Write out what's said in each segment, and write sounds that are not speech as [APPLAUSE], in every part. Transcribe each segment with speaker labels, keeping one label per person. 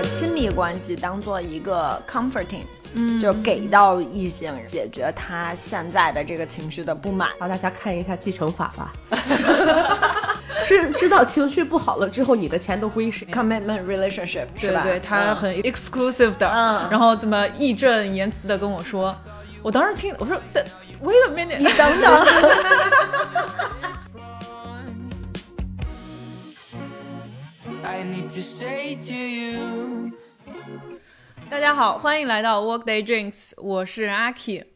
Speaker 1: 个亲密关系当做一个 comforting，嗯，就给到异性解决他现在的这个情绪的不满。
Speaker 2: 好，大家看一下继承法吧。[LAUGHS] 知知道情绪不好了之后，你的钱都归谁
Speaker 1: ？Commitment relationship 是吧？
Speaker 3: 对对，他很 exclusive 的，
Speaker 1: 嗯
Speaker 3: 然后这么义正言辞的跟我说，我当时听我说等 wait a minute，
Speaker 1: 你等等，
Speaker 4: I need to say to you.
Speaker 3: 大家好，欢迎来到 Workday Drinks，我是阿 K。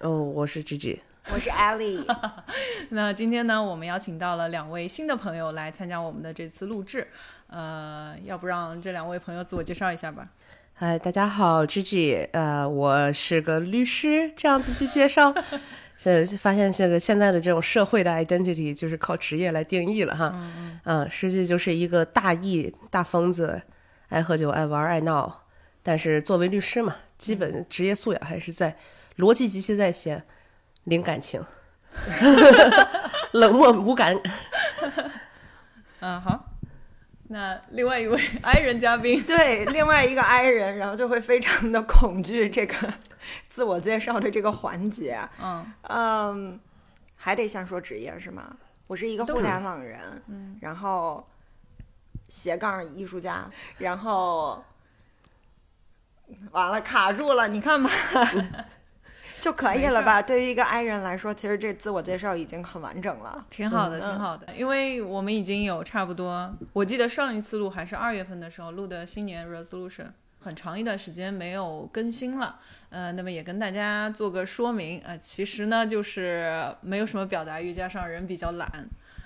Speaker 2: 哦，我是 Gigi。
Speaker 1: 我是 Ellie，[LAUGHS]
Speaker 3: 那今天呢，我们邀请到了两位新的朋友来参加我们的这次录制。呃，要不让这两位朋友自我介绍一下吧？
Speaker 2: 嗨，大家好，Gigi。呃，我是个律师，这样子去介绍。[LAUGHS] 现在发现这个现在的这种社会的 identity 就是靠职业来定义了哈。嗯嗯。实际就是一个大 E 大疯子，爱喝酒、爱玩、爱闹。但是作为律师嘛，基本职业素养还是在，逻辑极其在线，零感情，[LAUGHS] 冷漠无感。[LAUGHS]
Speaker 3: 嗯，好。那另外一位 [LAUGHS] I 人嘉宾，
Speaker 1: 对，另外一个 I 人，然后就会非常的恐惧这个自我介绍的这个环节。
Speaker 3: 嗯。
Speaker 1: 嗯，还得先说职业是吗？我是一个互联网人，
Speaker 3: 嗯，
Speaker 1: 然后斜杠艺术家，然后完了卡住了，你看吧，[LAUGHS] 就可以了吧？对于一个 I 人来说，其实这自我介绍已经很完整了。
Speaker 3: 挺好的，
Speaker 1: 嗯
Speaker 3: 挺好的。因为我们已经有差不多，我记得上一次录还是二月份的时候录的新年 resolution，很长一段时间没有更新了。呃，那么也跟大家做个说明，呃，其实呢就是没有什么表达欲，加上人比较懒。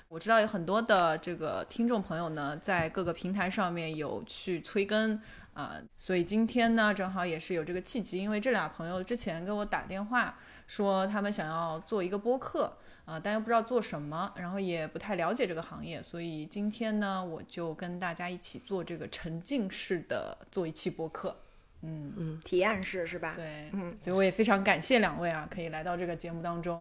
Speaker 3: 我知道有很多的这个听众朋友呢，在各个平台上面有去催更啊、所以今天呢正好也是有这个契机，因为这俩朋友之前给我打电话说他们想要做一个播客，啊、但又不知道做什么，然后也不太了解这个行业，所以今天呢，我就跟大家一起做这个沉浸式的做一期播客。嗯嗯，
Speaker 1: 体验式是吧？
Speaker 3: 对，
Speaker 1: 嗯
Speaker 3: 所以我也非常感谢两位啊，可以来到这个节目当中。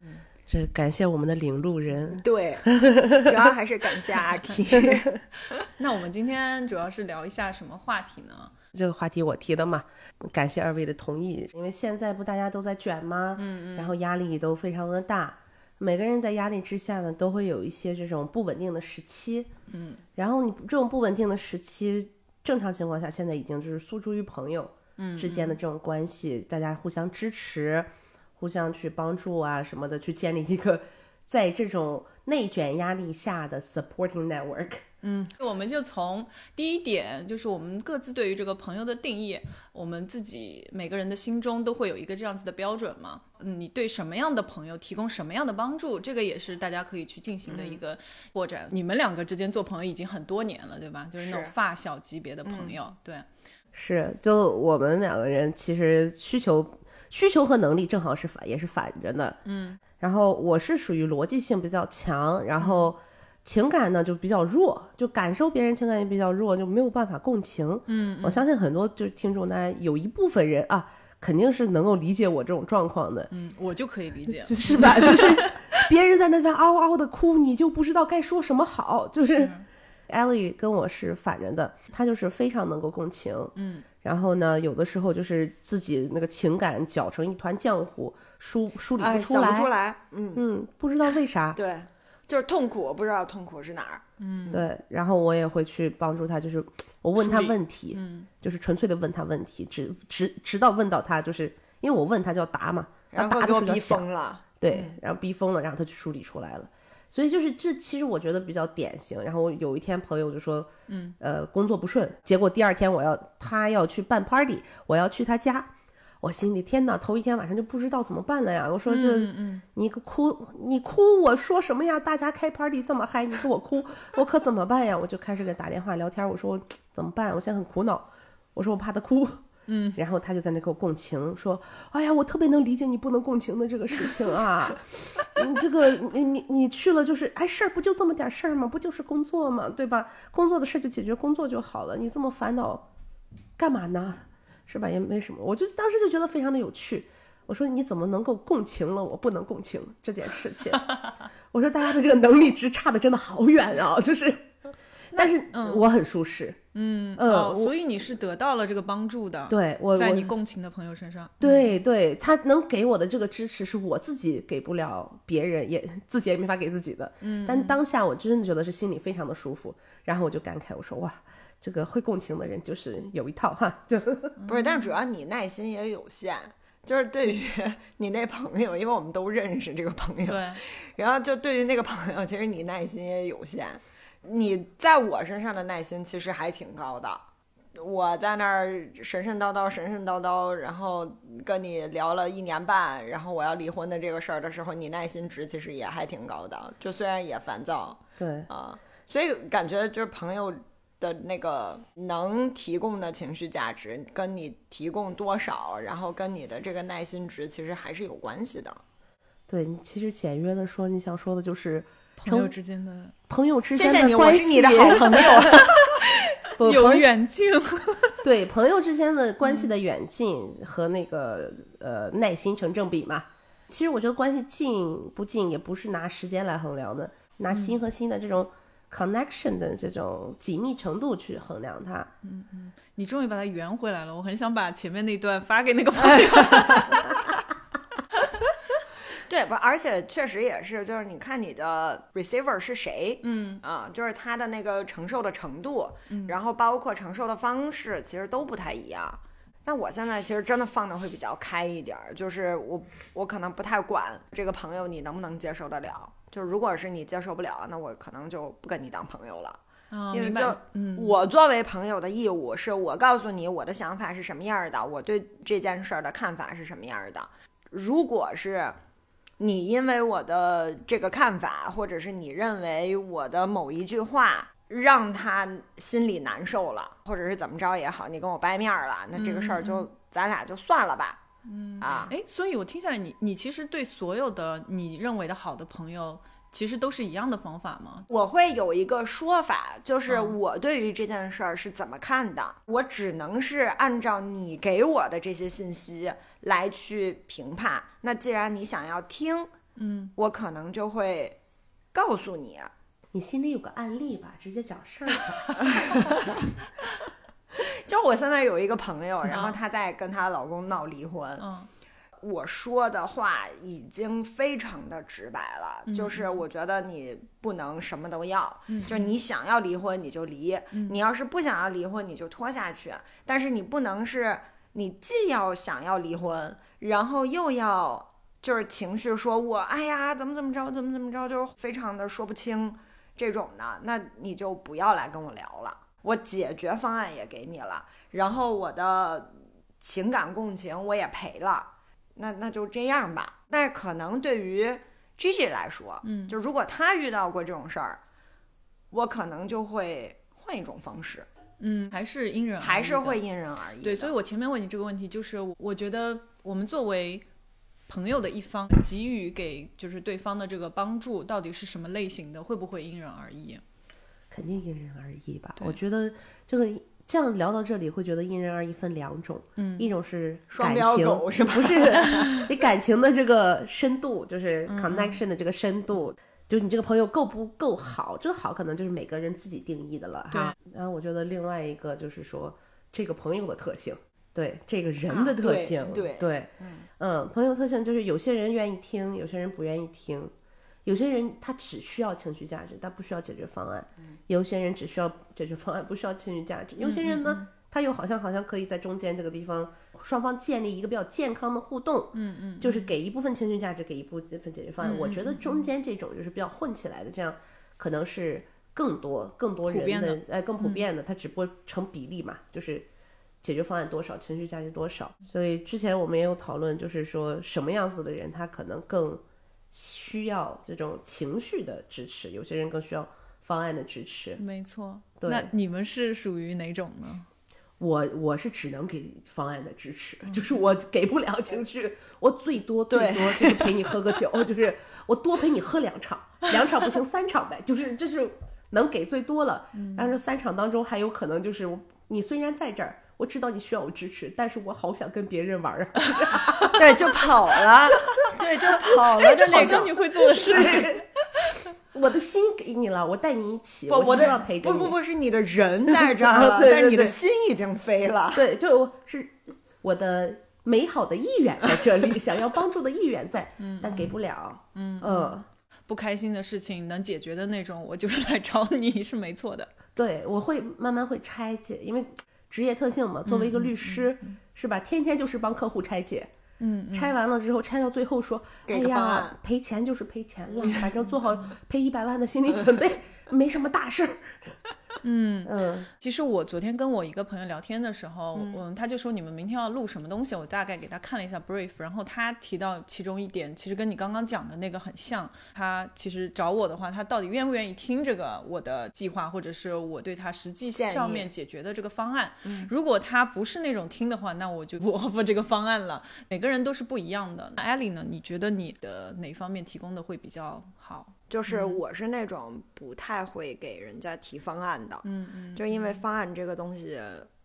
Speaker 2: 这感谢我们的领路人。
Speaker 1: 对，主要还是感谢阿 K。[LAUGHS] [LAUGHS]
Speaker 3: 那我们今天主要是聊一下什么话题呢？
Speaker 2: 这个话题我提的嘛，感谢二位的同意。因为现在不大家都在卷吗？
Speaker 3: 嗯
Speaker 2: 然后压力都非常的大，每个人在压力之下呢，都会有一些这种不稳定的时期。
Speaker 3: 嗯，
Speaker 2: 然后你这种不稳定的时期，正常情况下现在已经就是诉诸于朋友
Speaker 3: 嗯
Speaker 2: 之间的这种关系，大家互相支持，互相去帮助啊什么的，去建立一个在这种内卷压力下的 supporting network。
Speaker 3: 嗯，我们就从第一点，就是我们各自对于这个朋友的定义，我们自己每个人的心中都会有一个这样子的标准嘛。嗯，你对什么样的朋友提供什么样的帮助，这个也是大家可以去进行的一个扩展。你们两个之间做朋友已经很多年了，对吧？就是那种发小级别的朋友，对。
Speaker 2: 是，就我们两个人其实需求、需求和能力正好是反，也是反着的。
Speaker 3: 嗯，
Speaker 2: 然后我是属于逻辑性比较强，然后情感呢就比较弱，就感受别人情感也比较弱，就没有办法共情。
Speaker 3: 嗯，
Speaker 2: 我相信很多就是听众呢，有一部分人啊，肯定是能够理解我这种状况的。
Speaker 3: 嗯，我就可以理解。
Speaker 2: 就是吧，[LAUGHS] 就是别人在那边嗷嗷的哭，你就不知道该说什么好。就是艾莉跟我是反着的，她就是非常能够共情，
Speaker 3: 嗯，
Speaker 2: 然后呢，有的时候就是自己那个情感搅成一团浆糊，梳梳理
Speaker 1: 哎，
Speaker 2: 不出来，
Speaker 1: 想不出来。嗯，
Speaker 2: 嗯，不知道为啥，[LAUGHS]
Speaker 1: 对，就是痛苦，不知道痛苦是哪儿。
Speaker 3: 嗯，
Speaker 2: 对，然后我也会去帮助他，就是我问他问题，
Speaker 3: 嗯，
Speaker 2: 就是纯粹的问他问题，直直直到问到他，就是因为我问他就要答嘛，
Speaker 1: 然
Speaker 2: 后答
Speaker 1: 后给我逼疯了。
Speaker 2: 对，然后逼疯了，然后他就梳理出来了。所以就是这，其实我觉得比较典型。然后有一天朋友就说，
Speaker 3: 嗯，
Speaker 2: 呃，工作不顺，结果第二天我要他要去办 party，我要去他家，我心里天哪，头一天晚上就不知道怎么办了呀。我说这、
Speaker 3: 嗯嗯
Speaker 2: 你个哭，你哭，我说什么呀？大家开 party 这么嗨，你给我哭，我可怎么办呀？我就开始给他打电话聊天，我说我怎么办？我现在很苦恼，我说我怕他哭。
Speaker 3: 嗯，
Speaker 2: 然后他就在那给我共情，说：“哎呀，我特别能理解你不能共情的这个事情啊，[LAUGHS] 你这个你你你去了就是，哎，事儿不就这么点事儿吗？不就是工作吗？对吧？工作的事就解决工作就好了，你这么烦恼干嘛呢？是吧？也没什么。我就当时就觉得非常的有趣。我说你怎么能够共情了我不能共情这件事情？[LAUGHS] 我说大家的这个能力值差的真的好远啊，就是，但是
Speaker 3: 嗯
Speaker 2: 我很舒适，
Speaker 3: 嗯
Speaker 2: 呃
Speaker 3: 哦，所以你是得到了这个帮助的，，
Speaker 2: 对我，
Speaker 3: 在你共情的朋友身上，
Speaker 2: 对对，他能给我的这个支持是我自己给不了别人，也自己也没法给自己的。嗯，但当下我真的觉得是心里非常的舒服，然后我就感慨，我说哇，这个会共情的人就是有一套哈，就
Speaker 1: 不是，但主要你耐心也有限。就是对于 [LAUGHS] 你那朋友，因为我们都认识这个朋友，
Speaker 3: 对，
Speaker 1: 然后就对于那个朋友，其实你耐心也有限。你在我身上的耐心其实还挺高的。我在那儿神神叨叨、神神叨叨，然后跟你聊了一年半，然后我要离婚的这个事儿的时候，你耐心值其实也还挺高的。就虽然也烦躁
Speaker 2: 对
Speaker 1: 啊，所以感觉就是朋友的那个能提供的情绪价值，跟你提供多少，然后跟你的这个耐心值其实还是有关系的。
Speaker 2: 对你其实简约的说，你想说的就是
Speaker 3: 朋友之间的
Speaker 2: 朋友之
Speaker 1: 谢谢你，我
Speaker 2: 间的关系，
Speaker 1: 是你的好朋友。[LAUGHS]
Speaker 3: 有远近，[LAUGHS]
Speaker 2: 对朋友之间的关系的远近和那个呃耐心成正比嘛。其实我觉得关系近不近也不是拿时间来衡量的，拿心和心的这种 connection 的这种紧密程度去衡量它。
Speaker 3: 嗯嗯你终于把它圆回来了，我很想把前面那段发给那个朋友。[LAUGHS]
Speaker 1: 而且确实也是，就是你看你的 receiver 是谁，
Speaker 3: 嗯
Speaker 1: 啊，就是他的那个承受的程度，然后包括承受的方式，其实都不太一样。但我现在其实真的放的会比较开一点儿，就是我我可能不太管这个朋友你能不能接受得了，就如果是你接受不了，那我可能就不跟你当朋友了。因为就
Speaker 3: 嗯，
Speaker 1: 我作为朋友的义务是我告诉你我的想法是什么样儿的，我对这件事儿的看法是什么样儿的。如果是你因为我的这个看法，或者是你认为我的某一句话让他心里难受了，或者是怎么着也好，你跟我掰面儿了，那这个事儿就、咱俩就算了吧。嗯啊，
Speaker 3: 哎，所以我听下来，你你其实对所有的你认为的好的朋友，其实都是一样的方法吗？
Speaker 1: 我会有一个说法，就是
Speaker 3: 嗯
Speaker 1: 我对于这件事儿是怎么看的，我只能是按照你给我的这些信息来去评判。那既然你想要听，
Speaker 3: 嗯，
Speaker 1: 我可能就会告诉你，
Speaker 2: 你心里有个案例吧，直接讲事儿吧。[LAUGHS]
Speaker 1: 就我现在有一个朋友，然后
Speaker 3: 嗯
Speaker 1: 她在跟她老公闹离婚，
Speaker 3: 嗯。
Speaker 1: 我说的话已经非常的直白了，
Speaker 3: 嗯。
Speaker 1: 就是我觉得你不能什么都要，
Speaker 3: 嗯。
Speaker 1: 就是你想要离婚你就离，你要是不想要离婚你就拖下去，但是你不能是你既要想要离婚，然后又要就是情绪说我哎呀怎么怎么着怎么怎么着，就是非常的说不清这种的，那你就不要来跟我聊了，我解决方案也给你了，然后我的情感共情我也赔了。那那就这样吧。但是可能对于 Gigi 来说，
Speaker 3: 嗯
Speaker 1: 就如果他遇到过这种事儿，我可能就会换一种方式，
Speaker 3: 嗯，还是因人而异
Speaker 1: 还是会因人而异。
Speaker 3: 对，所以我前面问你这个问题，就是我我觉得我们作为朋友的一方，给予给就是对方的这个帮助，到底是什么类型的，会不会因人而异？
Speaker 2: 肯定因人而异吧。我觉得这个这样聊到这里，会觉得因人而异分两种，
Speaker 3: 嗯
Speaker 2: 一种是
Speaker 1: 双标
Speaker 2: 感情，
Speaker 1: 狗是吗 [LAUGHS]
Speaker 2: 不是 [LAUGHS] 你感情的这个深度，就是
Speaker 3: 嗯
Speaker 2: connection 的这个深度。就你这个朋友够不够好，这个好可能就是每个人自己定义的了哈。然后我觉得另外一个就是说这个朋友的特性，对这个人的特性，
Speaker 1: 对
Speaker 2: 对，嗯，朋友特性就是有些人愿意听，有些人不愿意听。有些人他只需要情绪价值，他不需要解决方案；有些人只需要解决方案，不需要情绪价值。有些人呢，他又好像好像可以在中间这个地方，双方建立一个比较健康的互动。
Speaker 3: 嗯嗯，
Speaker 2: 就是给一部分情绪价值，给一部分解决方案。我觉得中间这种就是比较混起来的，这样可能是更多更多人
Speaker 3: 的嗯
Speaker 2: 哎更普遍的，它只不过成比例嘛，就是解决方案多少，情绪价值多少。所以之前我们也有讨论，就是说什么样子的人他可能更需要这种情绪的支持，有些人更需要方案的支持。
Speaker 3: 没错。
Speaker 2: 对
Speaker 3: 那你们是属于哪种呢？
Speaker 2: 我我是只能给方案的支持，就是我给不了情绪，我最多最多就是陪你喝个酒，就是我多陪你喝两场，两场不行三场呗，就是这是能给最多了。然后这三场当中还有可能就是我你虽然在这儿，我知道你需要我支持，但是我好想跟别人玩啊。[LAUGHS]
Speaker 1: 对，就跑了，对，就跑了的那种。
Speaker 3: 好像你会做的事情。
Speaker 2: 我的心给你了，我带你一起，
Speaker 1: 不，
Speaker 2: 我希望陪着你。
Speaker 1: 不不不是你的人在 [LAUGHS] 这儿了，
Speaker 2: 对对
Speaker 1: 但是你的心已经飞了。
Speaker 2: 对，就是我的美好的意愿在这里，想要帮助的意愿在，[LAUGHS] 但给不了。嗯嗯，
Speaker 3: 不开心的事情能解决的那种，我就是来找你是没错的。
Speaker 2: 对，我会慢慢会拆解，因为职业特性嘛，作为一个律师，是吧？天天就是帮客户拆解。
Speaker 3: 嗯，
Speaker 2: 拆完了之后，拆到最后说：“哎呀，赔钱就是赔钱了，[LAUGHS] 反正做好赔一百万的心理准备，没什么大事儿。”
Speaker 3: 嗯
Speaker 2: 嗯
Speaker 3: 其实我昨天跟我一个朋友聊天的时候，嗯，他就说你们明天要录什么东西，我大概给他看了一下 brief，然后他提到其中一点，其实跟你刚刚讲的那个很像。他其实找我的话，他到底愿不愿意听这个我的计划，或者是我对他实际上面解决的这个方案？如果他不是那种听的话，那我就 [LAUGHS] 不 offer 这个方案了。每个人都是不一样的。那艾莉呢？你觉得你的哪方面提供的会比较好？
Speaker 1: 就是我是那种不太会给人家提方案的，
Speaker 3: 嗯嗯，
Speaker 1: 就因为方案这个东西，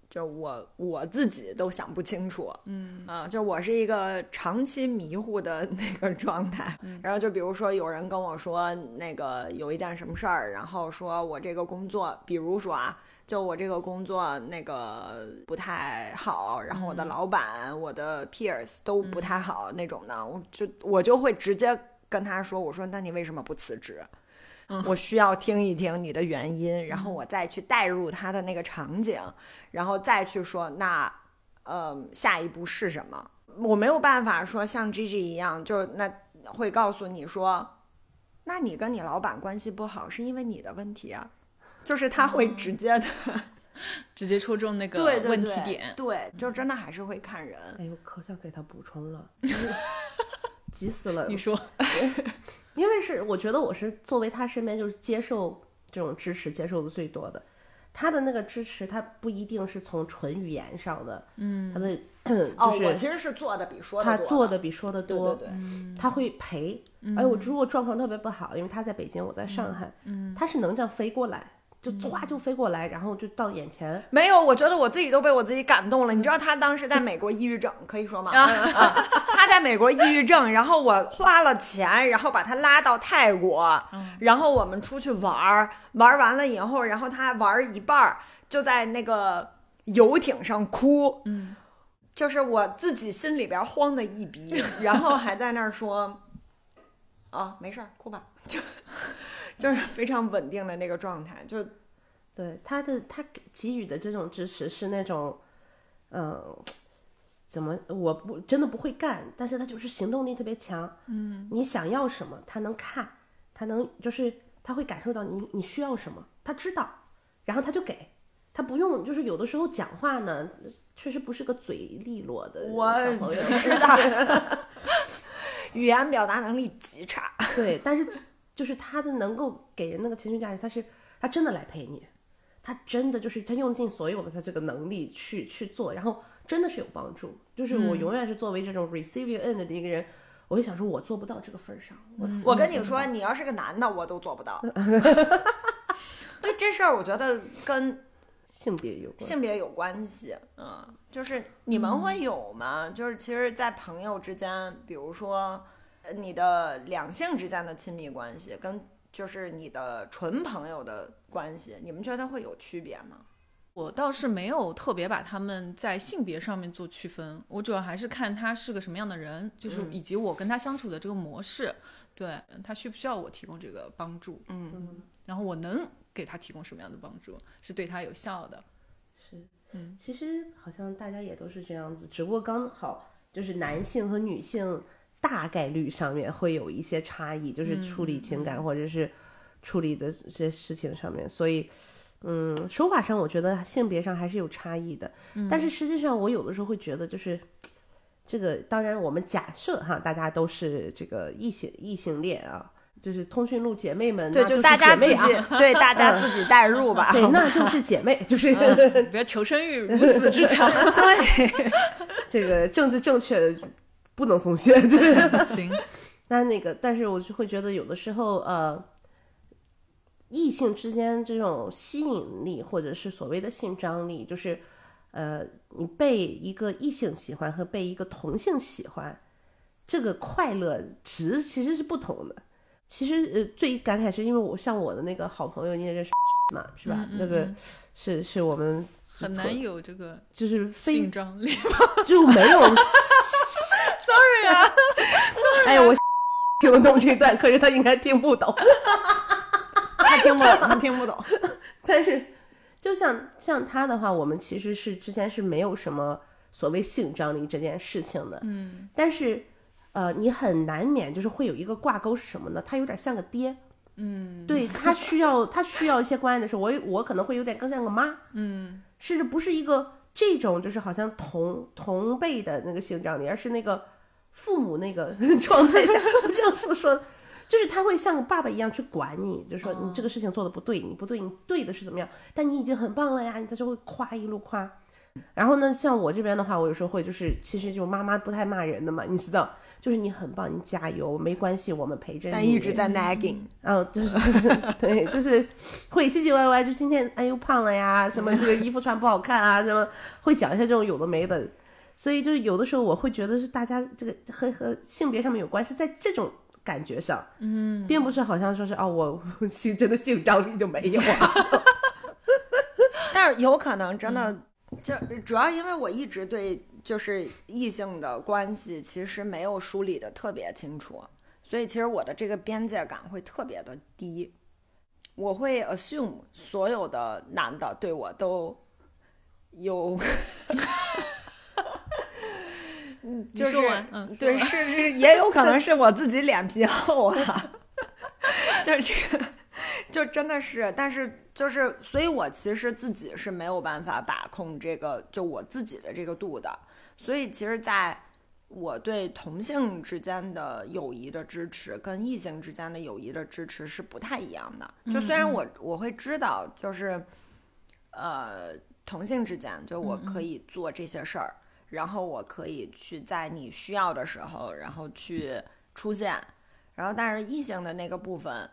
Speaker 1: 就我我自己都想不清楚，
Speaker 3: 嗯
Speaker 1: 啊，就我是一个长期迷糊的 [LAUGHS] 那个状态。然后就比如说有人跟我说那个有一件什么事儿，然后说我这个工作，比如说啊。就我这个工作那个不太好，然后我的老板、我的 peers 都不太好那种的，我就我就会直接跟他说，我说那你为什么不辞职？我需要听一听你的原因，然后我再去带入他的那个场景，然后再去说那呃下一步是什么？我没有办法说像 Gigi 一样，就那会告诉你说，那你跟你老板关系不好是因为你的问题啊，就是他会直接的、
Speaker 3: 直接戳中那个问题
Speaker 1: 对
Speaker 3: 点。
Speaker 1: 对，就真的还是会看人。
Speaker 2: 哎呦，可想给他补充了，[LAUGHS] [LAUGHS] [LAUGHS] 就是急死了。
Speaker 3: 你说，[LAUGHS]
Speaker 2: 因为是我觉得我是作为他身边就是接受这种支持接受的最多的，他的那个支持他不一定是从纯语言上的，嗯，他的
Speaker 1: 哦，我 [CLEARS THROAT]
Speaker 2: 就是
Speaker 1: 其实是做的比说的多他
Speaker 2: 做的比说的多，
Speaker 1: 对对对，
Speaker 2: 他会陪。哎，我如果状况特别不好，因为他在北京，我在上海，嗯，他是能这样飞过来，就唰就飞过来，然后就到眼前。
Speaker 1: 没有，我觉得我自己都被我自己感动了。你知道他当时在美国抑郁症，可以说吗？[LAUGHS] 啊，他在美国抑郁症，然后我花了钱，然后把他拉到泰国，然后我们出去玩儿，玩完了以后，然后他玩一半儿就在那个游艇上哭，
Speaker 3: 嗯，
Speaker 1: 就是我自己心里边慌的一逼，然后还在那儿说，[LAUGHS] 啊，没事儿，哭吧，就 [LAUGHS] 就是非常稳定的那个状态，就
Speaker 2: 对他的他给给予的这种支持是那种，嗯、怎么我不真的不会干，但是他就是行动力特别强。嗯，你想要什么，他能看，他能就是他会感受到你你需要什么，他知道，然后他就给，他不用就是有的时候讲话呢，确实不是个嘴利落的
Speaker 1: 我
Speaker 2: 小朋友，
Speaker 1: 知道，[LAUGHS] 语言表达能力极差。
Speaker 2: 对，但是就是他的能够给人那个情绪价值，他是他真的来陪你，他真的就是他用尽所有的他这个能力去去做，然后真的是有帮助。就是我永远是作为这种 receiving end 的一个人，我就想说，我做不到这个份儿上，我
Speaker 1: 我跟你说，你要是个男的，我都做不到。[LAUGHS] 对这事儿，我觉得跟
Speaker 2: 性别有关，
Speaker 1: 性别有关系。嗯，就是你们会有吗？就是其实，在朋友之间，比如说呃你的两性之间的亲密关系，跟就是你的纯朋友的关系，你们觉得会有区别吗？
Speaker 3: 我倒是没有特别把他们在性别上面做区分，我主要还是看他是个什么样的人，就是以及我跟他相处的这个模式，对他需不需要我提供这个帮助，
Speaker 1: 嗯，
Speaker 3: 然后我能给他提供什么样的帮助，是对他有效的。
Speaker 2: 是，
Speaker 3: 嗯，
Speaker 2: 其实好像大家也都是这样子，只不过刚好就是男性和女性大概率上面会有一些差异，就是处理情感或者是处理的这些事情上面，所以。嗯，手法上我觉得性别上还是有差异的，但是实际上我有的时候会觉得，就是这个，当然我们假设哈，大家都是这个异性异性恋啊，就是通讯录姐妹们，
Speaker 1: 对，
Speaker 2: 就
Speaker 1: 大家自己、
Speaker 2: 啊，
Speaker 1: 对大家自己代入吧。
Speaker 2: 对，[LAUGHS] 那就是姐妹，就是、
Speaker 3: 不要求生欲如此之强。[LAUGHS]
Speaker 1: 对，[LAUGHS]
Speaker 2: 这个政治正确不能松懈，[LAUGHS] 就是。
Speaker 3: 行，[LAUGHS]
Speaker 2: 那那个，但是我就会觉得有的时候，呃，异性之间这种吸引力，或者是所谓的性张力，就是，呃，你被一个异性喜欢和被一个同性喜欢，这个快乐值其实是不同的。其实呃，最感慨是因为我像我的那个好朋友，你也认识嘛，是吧？
Speaker 3: 嗯嗯
Speaker 2: 那个
Speaker 3: 嗯
Speaker 2: 是是我们
Speaker 3: 很难有这个
Speaker 2: 就是非
Speaker 3: 性张力。
Speaker 2: 就没有 [LAUGHS] 哎，我 [LAUGHS] 听得懂这段，可是他应该听不懂。[LAUGHS]
Speaker 1: 他听不懂，他听不懂。
Speaker 2: 但是，就像像他的话，我们其实是之前是没有什么所谓性张力这件事情的。
Speaker 3: 嗯
Speaker 2: 但是，呃，你很难免就是会有一个挂钩是什么呢？他有点像个爹，
Speaker 3: 嗯
Speaker 2: 对他需要他需要一些关爱的时候，我我可能会有点更像个妈，
Speaker 3: 嗯
Speaker 2: 甚至不是一个这种就是好像同同辈的那个性张力，而是那个父母那个 [LAUGHS] 状态下，我这样说说。就是他会像爸爸一样去管你，就说你这个事情做的不对，你不对，你对的是怎么样？但你已经很棒了呀，他就会夸一路夸。然后呢，像我这边的话，我有时候会就是，其实就妈妈不太骂人的嘛，你知道，就是你很棒，你加油，没关系，我们陪着你。
Speaker 1: 但一直在 nagging，
Speaker 2: 然后就是 [LAUGHS] 对，就是会唧唧歪歪，就今天哎又胖了呀，什么这个衣服穿不好看啊，什么会讲一些这种有的没的，所以就是有的时候我会觉得是大家这个和和性别上面有关，是在这种感觉上，
Speaker 3: 嗯，
Speaker 2: 并不是好像说是哦我 [LAUGHS] 性真的性张力就没有啊，[LAUGHS]
Speaker 1: 但是有可能真的
Speaker 3: 嗯。
Speaker 1: 就主要因为我一直对就是异性的关系其实没有梳理的特别清楚，所以其实我的这个边界感会特别的低。我会 assume 所有的男的对我都有，嗯，
Speaker 3: 你
Speaker 1: 就是
Speaker 3: 嗯
Speaker 1: 对，是是，也有可能是我自己脸皮厚啊，[LAUGHS] 就是这个，就真的是，但是就是，所以我其实自己是没有办法把控这个，就我自己的这个度的。所以其实，在我对同性之间的友谊的支持跟异性之间的友谊的支持是不太一样的。就虽然我我会知道，就是呃，同性之间，就我可以做这些事儿，然后我可以去在你需要的时候，然后去出现。然后，但是异性的那个部分，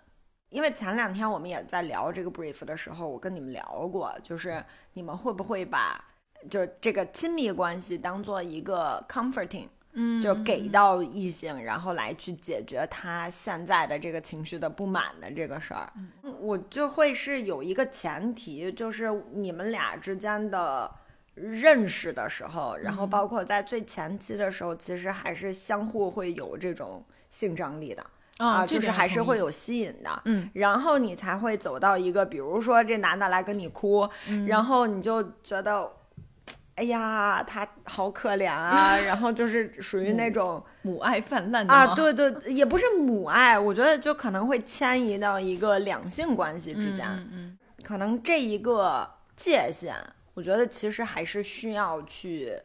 Speaker 1: 因为前两天我们也在聊这个 brief 的时候，我跟你们聊过，就是你们会不会把就是这个亲密关系当做一个 comforting，
Speaker 3: 嗯
Speaker 1: 就给到异性，然后来去解决他现在的这个情绪的不满的这个事儿。嗯我就会是有一个前提，就是你们俩之间的认识的时候，然后包括在最前期的时候，其实还是相互会有这种性张力的。啊，就是还是会有吸引的，
Speaker 3: 嗯，
Speaker 1: 然后你才会走到一个，比如说这男的来跟你哭，
Speaker 3: 嗯。
Speaker 1: 然后你就觉得，哎呀，他好可怜啊，[LAUGHS] 然后就是属于那种、
Speaker 3: 母爱泛滥的
Speaker 1: 啊，对对，也不是母爱，我觉得就可能会迁移到一个两性关系之间，
Speaker 3: 嗯嗯。
Speaker 1: 可能这一个界限，我觉得其实还是需要去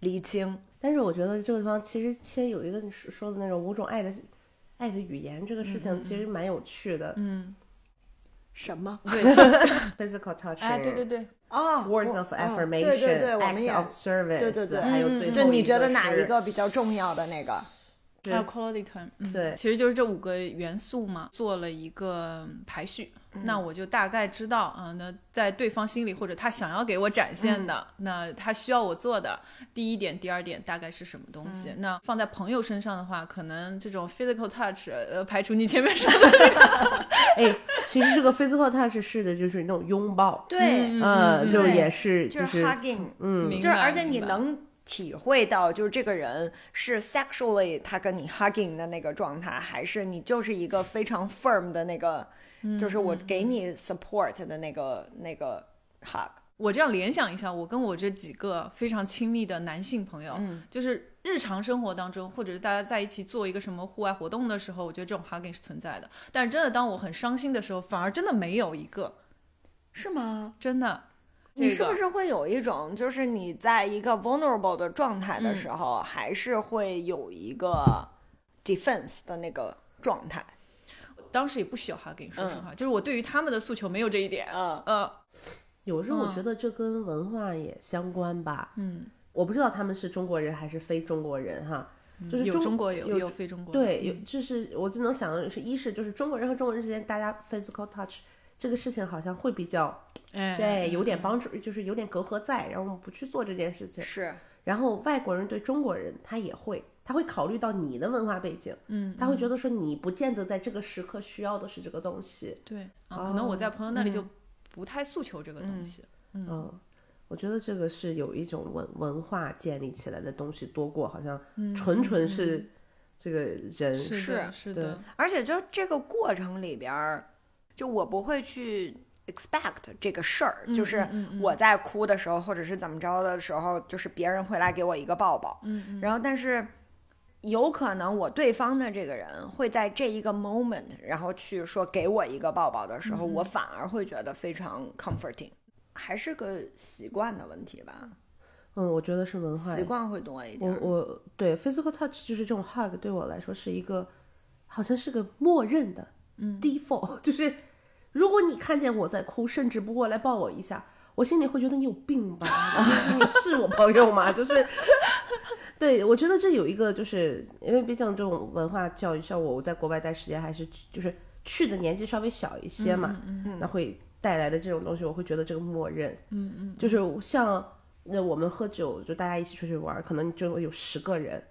Speaker 1: 厘清。
Speaker 2: 但是我觉得这个地方其实其实有一个你说说的那种五种爱的爱的语言这个事情其实蛮有趣的、
Speaker 3: 嗯，
Speaker 1: 什么？[LAUGHS]
Speaker 3: 对
Speaker 2: ，physical touch，
Speaker 3: 哎，对对对，
Speaker 1: 哦
Speaker 2: words of
Speaker 1: 哦
Speaker 2: affirmation，
Speaker 1: 对对对，我们也
Speaker 2: of service，
Speaker 1: 对对对
Speaker 2: 还有最后
Speaker 1: 就你觉得哪一个比较重要的那个？
Speaker 3: 还有 quality time，嗯，
Speaker 2: 对
Speaker 3: 其实就是这五个元素嘛，做了一个排序。那我就大概知道，啊、那在对方心里或者他想要给我展现的，那他需要我做的第一点、第二点大概是什么东西？那放在朋友身上的话，可能这种 physical touch，呃，排除你前面说的，[LAUGHS]
Speaker 2: 哎，其实这个 physical touch 是的，就是那种拥抱，
Speaker 1: 对，
Speaker 3: 嗯
Speaker 2: 呃，就也是
Speaker 1: 就是 hugging，
Speaker 2: 嗯，
Speaker 1: 就是而且你能体会到，就是这个人是 sexually 他跟你 hugging 的那个状态，还是你就是一个非常 firm 的那个，就是我给你 support 的那个那个 hug。
Speaker 3: 我这样联想一下，我跟我这几个非常亲密的男性朋友，
Speaker 1: 嗯
Speaker 3: 就是日常生活当中，或者是大家在一起做一个什么户外活动的时候，我觉得这种 hugging 是存在的。但是真的，当我很伤心的时候，反而真的没有一个，
Speaker 1: 是吗？
Speaker 3: 真的。
Speaker 1: 你是不是会有一种，就是你在一个 vulnerable 的状态的时候，还是会有一个 defense 的那个状态？
Speaker 3: 当时也不需要 hugging，说实话，就是我对于他们的诉求没有这一点。
Speaker 1: 嗯，
Speaker 3: 呃，
Speaker 2: 有时候我
Speaker 3: 嗯
Speaker 2: 觉得这跟文化也相关吧。
Speaker 3: 嗯，
Speaker 2: 我不知道他们是中国人还是非中国人哈，就是
Speaker 3: 有中国有
Speaker 2: 有
Speaker 3: 有非中国的，
Speaker 2: 对，有就是我就能想到是一是就是中国人和中国人之间大家 physical touch 这个事情好像会比较
Speaker 3: 哎，
Speaker 2: 对有点帮助，就是有点隔阂在，然后我们不去做这件事情。
Speaker 1: 是，
Speaker 2: 然后外国人对中国人他也会，他会考虑到你的文化背景，
Speaker 3: 嗯，
Speaker 2: 他会觉得说你不见得在这个时刻需要的是这个东西。
Speaker 3: 对啊，可能我在朋友那里就
Speaker 1: 嗯
Speaker 3: 不太诉求这个东西。
Speaker 2: 嗯，我觉得这个是有一种文文化建立起来的东西多过好像纯纯是这个人
Speaker 3: 是的，是的，
Speaker 1: 而且就这个过程里边儿，就我不会去 expect 这个事儿，就是我在哭的时候，或者是怎么着的时候，就是别人会来给我一个抱抱，
Speaker 3: 嗯嗯，
Speaker 1: 然后但是有可能我对方的这个人会在这一个 moment，然后去说给我一个抱抱的时候，我反而会觉得非常 comforting，还是个习惯的问题吧，
Speaker 2: 嗯，我觉得是文化
Speaker 1: 习惯会多一点
Speaker 2: 我。我对 physical touch 就是这种 hug 对我来说是一个，好像是个默认的，嗯，default [LAUGHS] 就是，如果你看见我在哭，甚至不过来抱我一下，我心里会觉得你有病吧？[LAUGHS] 你是我朋友吗？[LAUGHS] 就是，对我觉得这有一个，就是因为毕竟这种文化教育，像我我在国外待时间还是就是去的年纪稍微小一些嘛，那会带来的这种东西，我会觉得这个默认，嗯嗯，就是像那我们喝酒，就大家一起出去玩，可能就有十个人，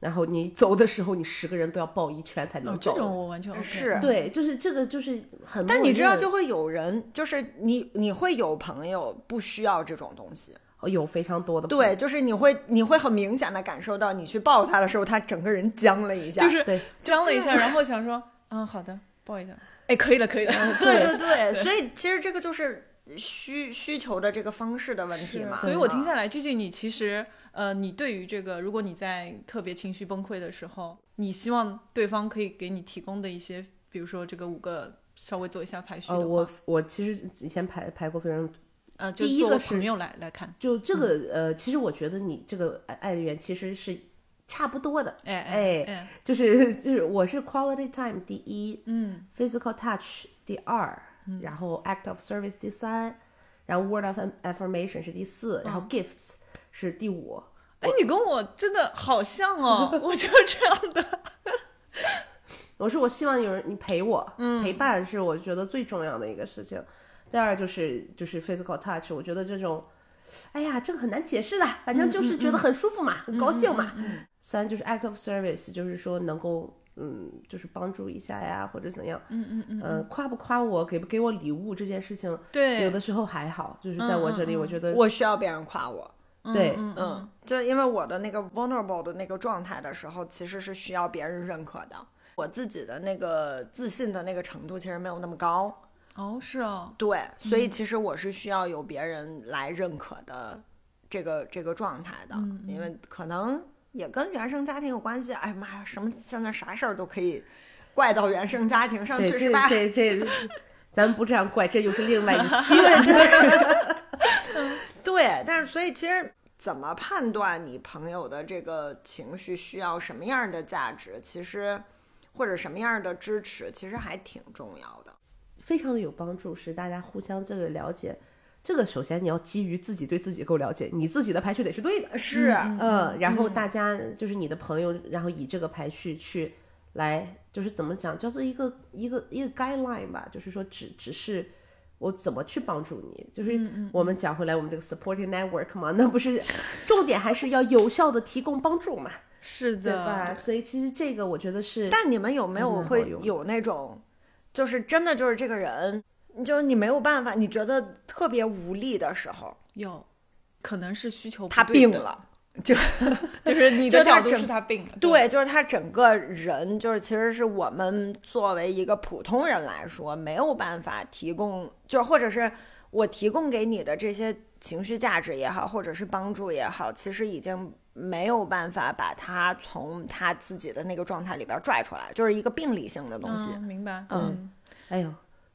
Speaker 2: 然后你走的时候，你十个人都要抱一圈才能
Speaker 3: 哦，
Speaker 2: 走。
Speaker 3: 这种我完全 OK
Speaker 1: 是
Speaker 2: 对，就是这个就是很。
Speaker 1: 但你知道，就会有人，就是你，你会有朋友不需要这种东西，
Speaker 2: 哦有非常多的
Speaker 1: 对，就是你会，你会很明显的感受到，你去抱他的时候，他整个人僵了一下，
Speaker 3: 就是
Speaker 2: 对
Speaker 3: 僵了一下，然后想说，嗯，好的，抱一下，哎，可以了，可以了，[LAUGHS]
Speaker 1: 对对对，所以其实这个就是需需求的这个方式的问题嘛。
Speaker 3: 所以我听下来，最近你其实，呃，你对于这个，如果你在特别情绪崩溃的时候，你希望对方可以给你提供的一些，比如说这个五个稍微做一下排序的
Speaker 2: 呃，
Speaker 3: 话，
Speaker 2: 我我其实以前排排过非常
Speaker 3: 呃，就
Speaker 2: 一个是
Speaker 3: 朋友来来看，
Speaker 2: 就这个、呃，其实我觉得你这个爱爱的源其实是差不多的，
Speaker 3: 哎
Speaker 2: 哎
Speaker 3: 哎，
Speaker 2: 就是 [LAUGHS] 就是我是 quality time 第一，
Speaker 3: 嗯
Speaker 2: ，physical touch 第二，然后 act of service 第三，然后 word of affirmation 是第四，然后 gifts 是第五。
Speaker 3: 哎，你跟我真的好像哦，[LAUGHS] 我就是这样的，
Speaker 2: 我说我希望有人你陪我，陪伴是我觉得最重要的一个事情。第二就是就是 physical touch，我觉得这种，哎呀，这个很难解释的，反正就是觉得很舒服嘛，很高兴嘛。三就是 act of service，就是说能够嗯，就是帮助一下呀，或者怎样。嗯嗯嗯。呃，夸不夸我，给不给我礼物这件事情，
Speaker 3: 对，
Speaker 2: 有的时候还好，就是在我这里，我觉得
Speaker 1: 我需要别人夸我，
Speaker 2: 对，
Speaker 1: 嗯，就因为我的那个 vulnerable 的那个状态的时候，其实是需要别人认可的。我自己的那个自信的那个程度其实没有那么高，
Speaker 3: 哦，是哦，
Speaker 1: 对，所以其实我是需要有别人来认可的这个这个状态的，因为可能也跟原生家庭有关系。哎呀妈呀，什么现在啥事儿都可以怪到原生家庭上，去，是吧？
Speaker 2: 这这，[LAUGHS] 咱们不这样怪，这就是另外一期了。[LAUGHS]
Speaker 1: 对，但是所以其实怎么判断你朋友的这个情绪需要什么样的价值，其实或者什么样的支持，其实还挺重要的。
Speaker 2: 非常的有帮助，是大家互相这个了解。这个首先你要基于自己对自己够了解，你自己的排序得是对的，
Speaker 1: 是，
Speaker 2: 嗯，然后大家就是你的朋友，然后以这个排序去来，就是怎么讲，叫做一个一个一个 guideline 吧，就是说只只是我怎么去帮助你，就是我们讲回来我们这个 supporting network 嘛，那不是重点还是要有效的提供帮助嘛，
Speaker 3: 是的，
Speaker 2: 对吧？所以其实这个我觉得是，
Speaker 1: 但你们有没有会有那种，就是真的就是这个人，就是你没有办法，你觉得特别无力的时候，
Speaker 3: 有，可能是需求
Speaker 1: 他，病了，就 [LAUGHS]
Speaker 3: 就是你的角度是他病了，
Speaker 1: 对，就是他整个人，就是其实是我们作为一个普通人来说，没有办法提供，就是或者是我提供给你的这些情绪价值也好，或者是帮助也好，其实已经没有办法把他从他自己的那个状态里边拽出来，就是一个病理性的东西。
Speaker 3: 嗯，明白，
Speaker 1: 嗯
Speaker 2: 哎呦，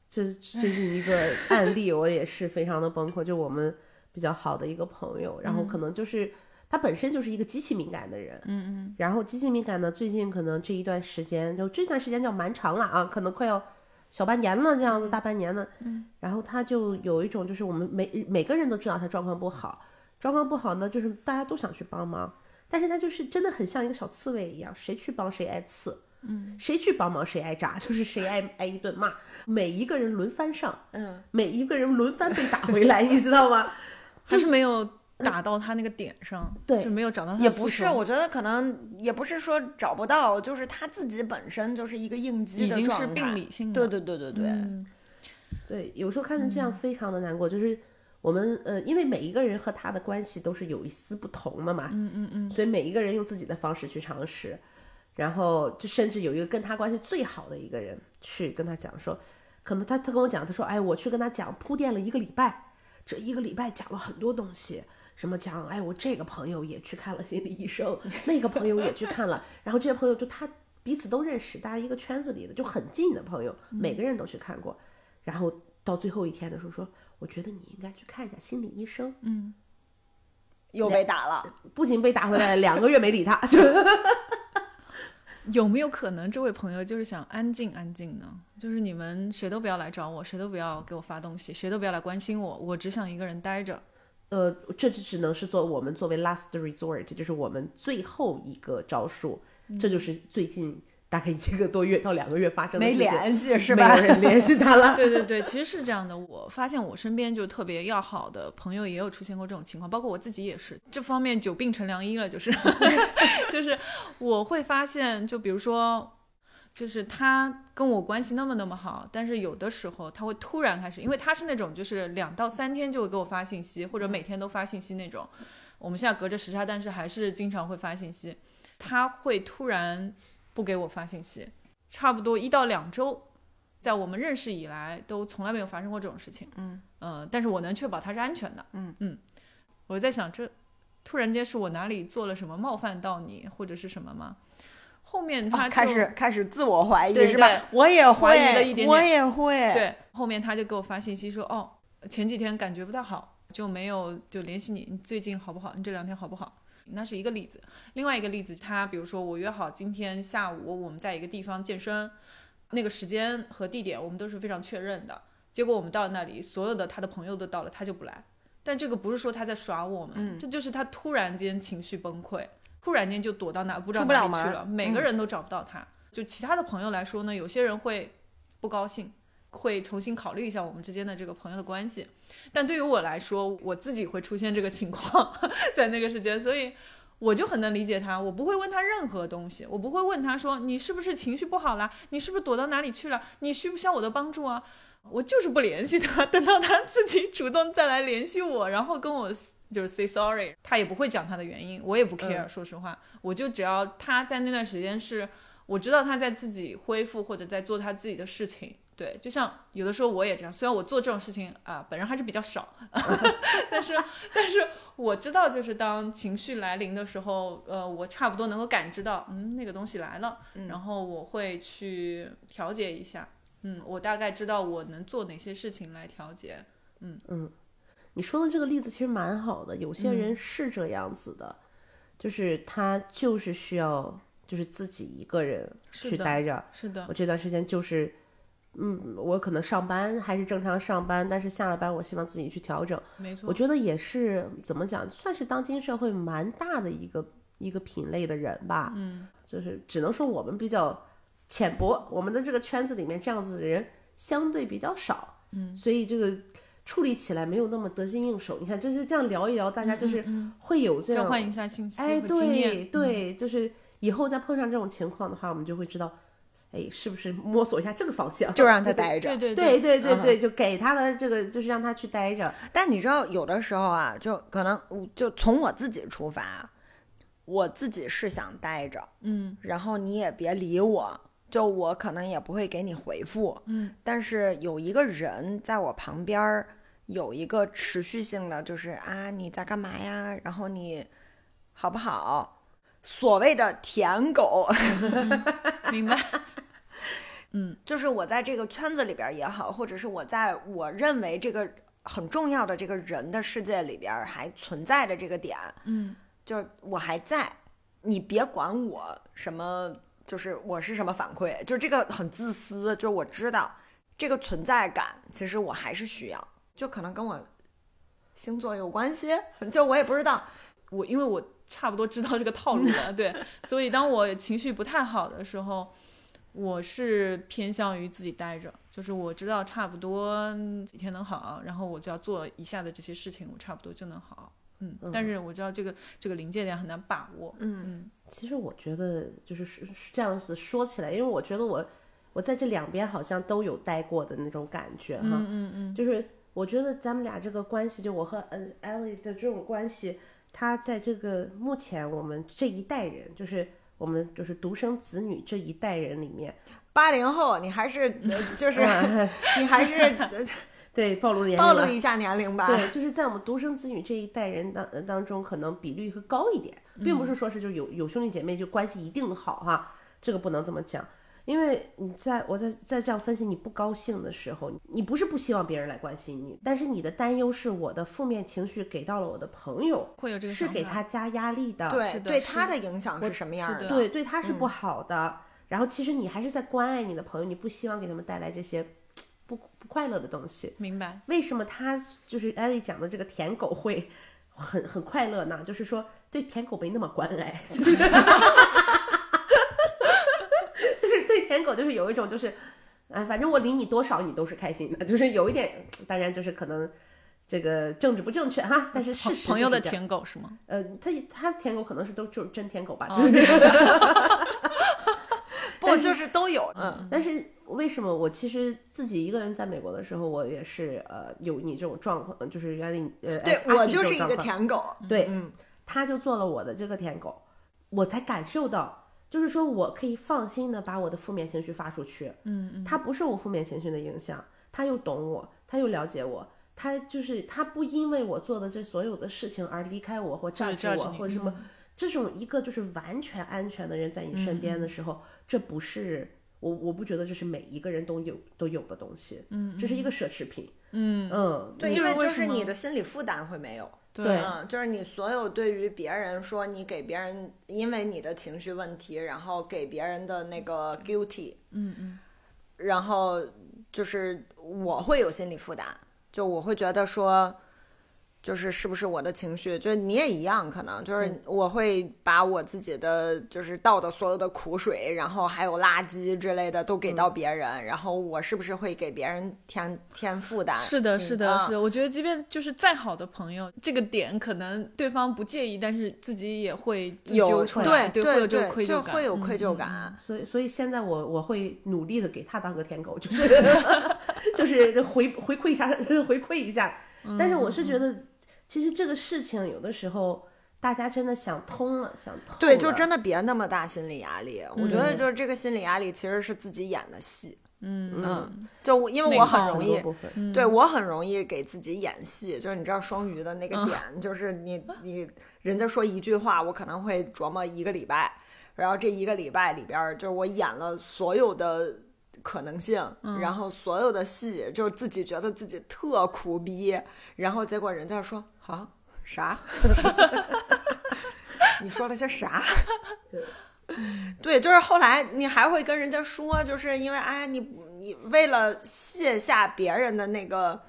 Speaker 2: 这最近一个案例，我也是非常的崩溃。就我们比较好的一个朋友，然后可能就是他本身就是一个极其敏感的人，嗯嗯，然后极其敏感呢，最近可能这一段时间，就这段时间叫蛮长了啊，可能快要小半年了，这样子大半年了，嗯，然后他就有一种就是我们每每个人都知道他状况不好，状况不好呢，就是大家都想去帮忙，但是他就是真的很像一个小刺猬一样，谁去帮谁挨刺。嗯，谁去帮忙谁挨扎，就是谁挨挨一顿骂，每一个人轮番上，
Speaker 1: 嗯，
Speaker 2: 每一个人轮番被打回来，你知道吗？
Speaker 3: 就是没有打到他那个点上，
Speaker 2: 对
Speaker 3: 就没有找到他
Speaker 1: 也不是，我觉得可能也不是说找不到，就是他自己本身就是一个应激
Speaker 3: 已经是。病理性的，
Speaker 1: 对对对对对，
Speaker 3: 嗯
Speaker 2: 对，有时候看成这样非常的难过，就是我们呃，因为每一个人和他的关系都是有一丝不同的嘛，嗯嗯嗯，所以每一个人用自己的方式去尝试，然后就甚至有一个跟他关系最好的一个人去跟他讲说，可能他他跟我讲，他说，哎，我去跟他讲铺垫了一个礼拜，这一个礼拜讲了很多东西。什么讲？哎，我这个朋友也去看了心理医生，[LAUGHS] 那个朋友也去看了，然后这些朋友就他彼此都认识，大家一个圈子里的就很近的朋友，每个人都去看过，然后到最后一天的时候说，我觉得你应该去看一下心理医生。
Speaker 1: 嗯又被打了。
Speaker 2: 不仅被打回来，两个月没理他，就 [LAUGHS]
Speaker 3: 有没有可能这位朋友就是想安静安静呢？就是你们谁都不要来找我，谁都不要给我发东西，谁都不要来关心我，我只想一个人待着。
Speaker 2: 呃，这就只能是做我们作为 last resort，就是我们最后一个招数，这就是最近大概一个多月到两个月发生的
Speaker 1: 没
Speaker 2: 事情，
Speaker 1: 联系是吧？
Speaker 2: 没有人联系他了。
Speaker 3: 对 [LAUGHS] 对对，其实是这样的。我发现我身边就特别要好的朋友也有出现过这种情况，包括我自己也是。这方面久病成良医了，就是 [LAUGHS] 就是我会发现，就比如说。就是他跟我关系那么那么好，但是有的时候他会突然开始，因为他是那种就是两到三天就会给我发信息，或者每天都发信息那种。我们现在隔着时差，但是还是经常会发信息。他会突然不给我发信息，差不多一到两周，在我们认识以来都从来没有发生过这种事情。
Speaker 1: 嗯
Speaker 3: 呃，但是我能确保他是安全的。
Speaker 1: 嗯
Speaker 3: 嗯，我在想，这突然间是我哪里做了什么冒犯到你，或者是什么吗？后面他
Speaker 1: 开始开始自我怀疑
Speaker 3: 对
Speaker 1: 是吧？我也
Speaker 3: 怀疑了
Speaker 1: 会，
Speaker 3: 一点点
Speaker 1: 我也会。，
Speaker 3: 对，后面他就给我发信息说，哦，前几天感觉不太好，就没有就联系你，你最近好不好？你这两天好不好？那是一个例子。另外一个例子，他比如说我约好今天下午我们在一个地方健身，那个时间和地点我们都是非常确认的。结果我们到那里，所有的他的朋友都到了，他就不来。但这个不是说他在耍我们，
Speaker 1: 嗯
Speaker 3: 这就是他突然间情绪崩溃，突然间就躲到哪不知道哪里去了，每个
Speaker 1: 嗯
Speaker 3: 人都找不到他。就其他的朋友来说呢，有些人会不高兴，会重新考虑一下我们之间的这个朋友的关系。但对于我来说，我自己会出现这个情况，[LAUGHS] 在那个时间，所以我就很能理解他。我不会问他任何东西，我不会问他说你是不是情绪不好啦，你是不是躲到哪里去了，你需不需要我的帮助啊？我就是不联系他，等到他自己主动再来联系我，然后跟我就是 say sorry，他也不会讲他的原因，我也不 care，、说实话，我就只要他在那段时间是我知道他在自己恢复或者在做他自己的事情。对，就像有的时候我也这样，虽然我做这种事情啊、本人还是比较少，[LAUGHS] 但是但是我知道，就是当情绪来临的时候，呃，我差不多能够感知到，嗯，那个东西来了，然后我会去调节一下，嗯，我大概知道我能做哪些事情来调节，嗯嗯
Speaker 2: 你说的这个例子其实蛮好的，有些
Speaker 3: 嗯
Speaker 2: 人是这样子的，就是他就是需要就是自己一个人去待着。
Speaker 3: 是的
Speaker 2: 我，这段时间就是，嗯，我可能上班还是正常上班，但是下了班我希望自己去调整。
Speaker 3: 没错，
Speaker 2: 我觉得也是怎么讲，算是当今社会蛮大的一个一个品类的人吧。
Speaker 3: 嗯，
Speaker 2: 就是只能说我们比较浅薄，我们的这个圈子里面这样子的人相对比较少。嗯，所以这个处理起来没有那么得心应手。你看，就是这样聊一聊，大家就是会有这样
Speaker 3: 交换一下信息
Speaker 2: 哎，对
Speaker 3: 验，
Speaker 2: 对，就是以后再碰上这种情况的话，我们就会知道，哎，是不是摸索一下这个方向，[LAUGHS]
Speaker 1: 就让他待着。
Speaker 3: 对对
Speaker 2: 对对对
Speaker 1: 嗯
Speaker 2: 对，就给他的这个，就是让他去待着。
Speaker 1: 但你知道，有的时候啊，就可能就从我自己出发，我自己是想待着，
Speaker 3: 嗯
Speaker 1: 然后你也别理我，就我可能也不会给你回复，
Speaker 3: 嗯，
Speaker 1: 但是有一个人在我旁边儿，有一个持续性的，就是啊你在干嘛呀？然后你好不好？所谓的舔狗，
Speaker 3: 明白，
Speaker 1: 就是我在这个圈子里边儿也好，或者是我在我认为这个很重要的这个人的世界里边儿还存在的这个点，
Speaker 3: 嗯。
Speaker 1: 就是我还在，你别管我什么，就是我是什么反馈，就是这个很自私，就是我知道这个存在感，其实我还是需要，就可能跟我星座有关系，就我也不知道，
Speaker 3: 我因为我差不多知道这个套路了，对，[LAUGHS] 所以当我情绪不太好的时候，我是偏向于自己待着，就是我知道差不多几天能好，然后我就要做以下的这些事情，我差不多就能好。嗯，但是我知道这个这个临界点很难把握。
Speaker 1: 嗯
Speaker 3: 嗯
Speaker 2: 其实我觉得就是这样子说起来，因为我觉得我我在这两边好像都有待过的那种感觉哈，
Speaker 3: 嗯嗯
Speaker 2: 就是我觉得咱们俩这个关系，就我和嗯 Ellie 的这种关系，他在这个目前我们这一代人，就是我们就是独生子女这一代人里面，
Speaker 1: 八零后，你还是呃就 [LAUGHS] 是
Speaker 2: 嗯
Speaker 1: 你还是呃 [LAUGHS]
Speaker 2: 对暴露年龄
Speaker 1: 暴露一下年龄吧。
Speaker 2: 对，就是在我们独生子女这一代人当呃当中，可能比率会高一点，并不是说是就有有兄弟姐妹就关系一定好哈，这个不能这么讲。因为你在我在在这样分析你不高兴的时候，你不是不希望别人来关心你，但是你的担忧是我的负面情绪给到了我的朋友，
Speaker 3: 会有这个
Speaker 2: 是给他加压力的，
Speaker 1: 对对
Speaker 3: 是的是
Speaker 1: 他的影响是什么样
Speaker 3: 的
Speaker 1: 的？
Speaker 2: 对，对他是不好的。然后其实你还是在关爱你的朋友，你不希望给他们带来这些不不快乐的东西。
Speaker 3: 明白。
Speaker 2: 为什么他就是艾丽讲的这个舔狗会很很快乐呢？就是说对舔狗没那么关爱，[LAUGHS] 舔狗就是有一种就是，啊，反正我理你多少你都是开心的，就是有一点，当然就是可能这个政治不正确哈，但是事
Speaker 3: 朋
Speaker 2: 实
Speaker 3: 朋友的舔狗是吗？
Speaker 2: 呃，他他舔狗可能是都就是真舔狗吧，
Speaker 3: 哦
Speaker 2: 就是那个。[LAUGHS]
Speaker 1: 不就是都有？嗯，
Speaker 2: 但是为什么我其实自己一个人在美国的时候，我也是呃有你这种状况，就是原来呃
Speaker 1: 对
Speaker 2: 阿
Speaker 1: 我就是一个舔狗。
Speaker 2: 对，
Speaker 1: 嗯，
Speaker 2: 他就做了我的这个舔狗，我才感受到，就是说我可以放心的把我的负面情绪发出去。
Speaker 3: 嗯嗯，
Speaker 2: 他不受我负面情绪的影响，他又懂我，他又了解我，他就是他不因为我做的这所有的事情而离开我或
Speaker 3: 就是
Speaker 2: 榨
Speaker 3: judge
Speaker 2: 我或者什么。这种一个就是完全安全的人在你身边的时候，这不是我我不觉得这是每一个人都有都有的东西，嗯，这是一个奢侈品，
Speaker 3: 嗯
Speaker 2: 嗯，
Speaker 1: 对，因为就
Speaker 3: 是
Speaker 1: 你的心理负担会没有。
Speaker 2: 对。
Speaker 1: 嗯，就是你所有对于别人说你给别人因为你的情绪问题，然后给别人的那个 guilty，
Speaker 3: 嗯嗯，
Speaker 1: 然后就是我会有心理负担，就我会觉得说，就是是不是我的情绪，就是你也一样，可能就是我会把我自己的就是倒的所有的苦水，然后还有垃圾之类的都给到别人，然后我是不是会给别人添添负担？
Speaker 3: 是的，是的，
Speaker 1: 啊
Speaker 3: 是的。我觉得，即便就是再好的朋友，这个点可能对方不介意，但是自己也会
Speaker 1: 有对对，
Speaker 3: 愧疚感，
Speaker 1: 就会有愧
Speaker 3: 嗯
Speaker 1: 疚感。
Speaker 2: 所以所以现在我我会努力的给他当个舔狗，就是 [LAUGHS] 就是回回馈一下 [LAUGHS] 回馈一下，但是我是觉得其实这个事情有的时候大家真的想通了，想通了，
Speaker 1: 对，就真的别那么大心理压力。我觉得
Speaker 2: 嗯。
Speaker 1: 就是这个心理压力其实是自己演的戏。
Speaker 3: 嗯。
Speaker 1: 嗯，就我因为我很容易对我很容易给自己演戏，就是你知道双鱼的那个点，就是你你人家说一句话，我可能会琢磨一个礼拜，然后这一个礼拜里边儿，就是我演了所有的可能性，然后所有的戏，就是自己觉得自己特苦逼，然后结果人家说啊啥？[LAUGHS] 你说了些啥？对，就是后来你还会跟人家说，就是因为哎，你你为了卸下别人的那个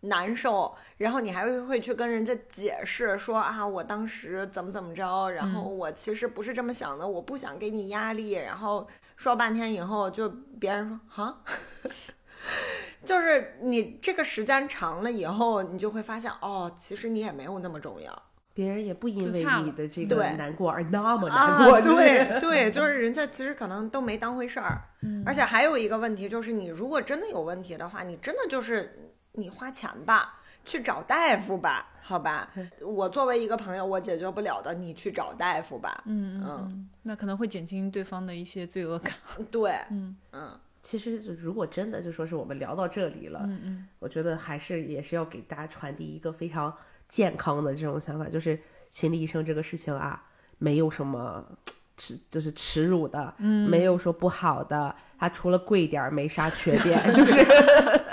Speaker 1: 难受，然后你还会会去跟人家解释说啊，我当时怎么怎么着，然后我其实不是这么想的，我不想给你压力，然后说半天以后，就别人说啊。[LAUGHS] 就是你这个时间长了以后，你就会发现哦，其实你也没有那么重要。
Speaker 2: 别人也不因为你的这个
Speaker 1: 对
Speaker 2: 难过而那么难
Speaker 1: 啊，
Speaker 2: 过，就是
Speaker 1: 对对，就是人家其实可能都没当回事儿。[LAUGHS] 而且还有一个问题就是，你如果真的有问题的话，你真的就是你花钱吧，去找大夫吧，好吧？我作为一个朋友，我解决不了的，你去找大夫吧。
Speaker 3: 嗯嗯
Speaker 1: 嗯
Speaker 3: 嗯，那可能会减轻对方的一些罪恶感。
Speaker 1: 对，
Speaker 3: 嗯
Speaker 1: 嗯，
Speaker 2: 其实如果真的就说是我们聊到这里了，
Speaker 3: 嗯嗯，
Speaker 2: 我觉得还是也是要给大家传递一个非常健康的这种想法，就是心理医生这个事情啊，没有什么耻，就是耻辱的，嗯，没有说不好的，它除了贵点儿没啥缺点，[LAUGHS] 就是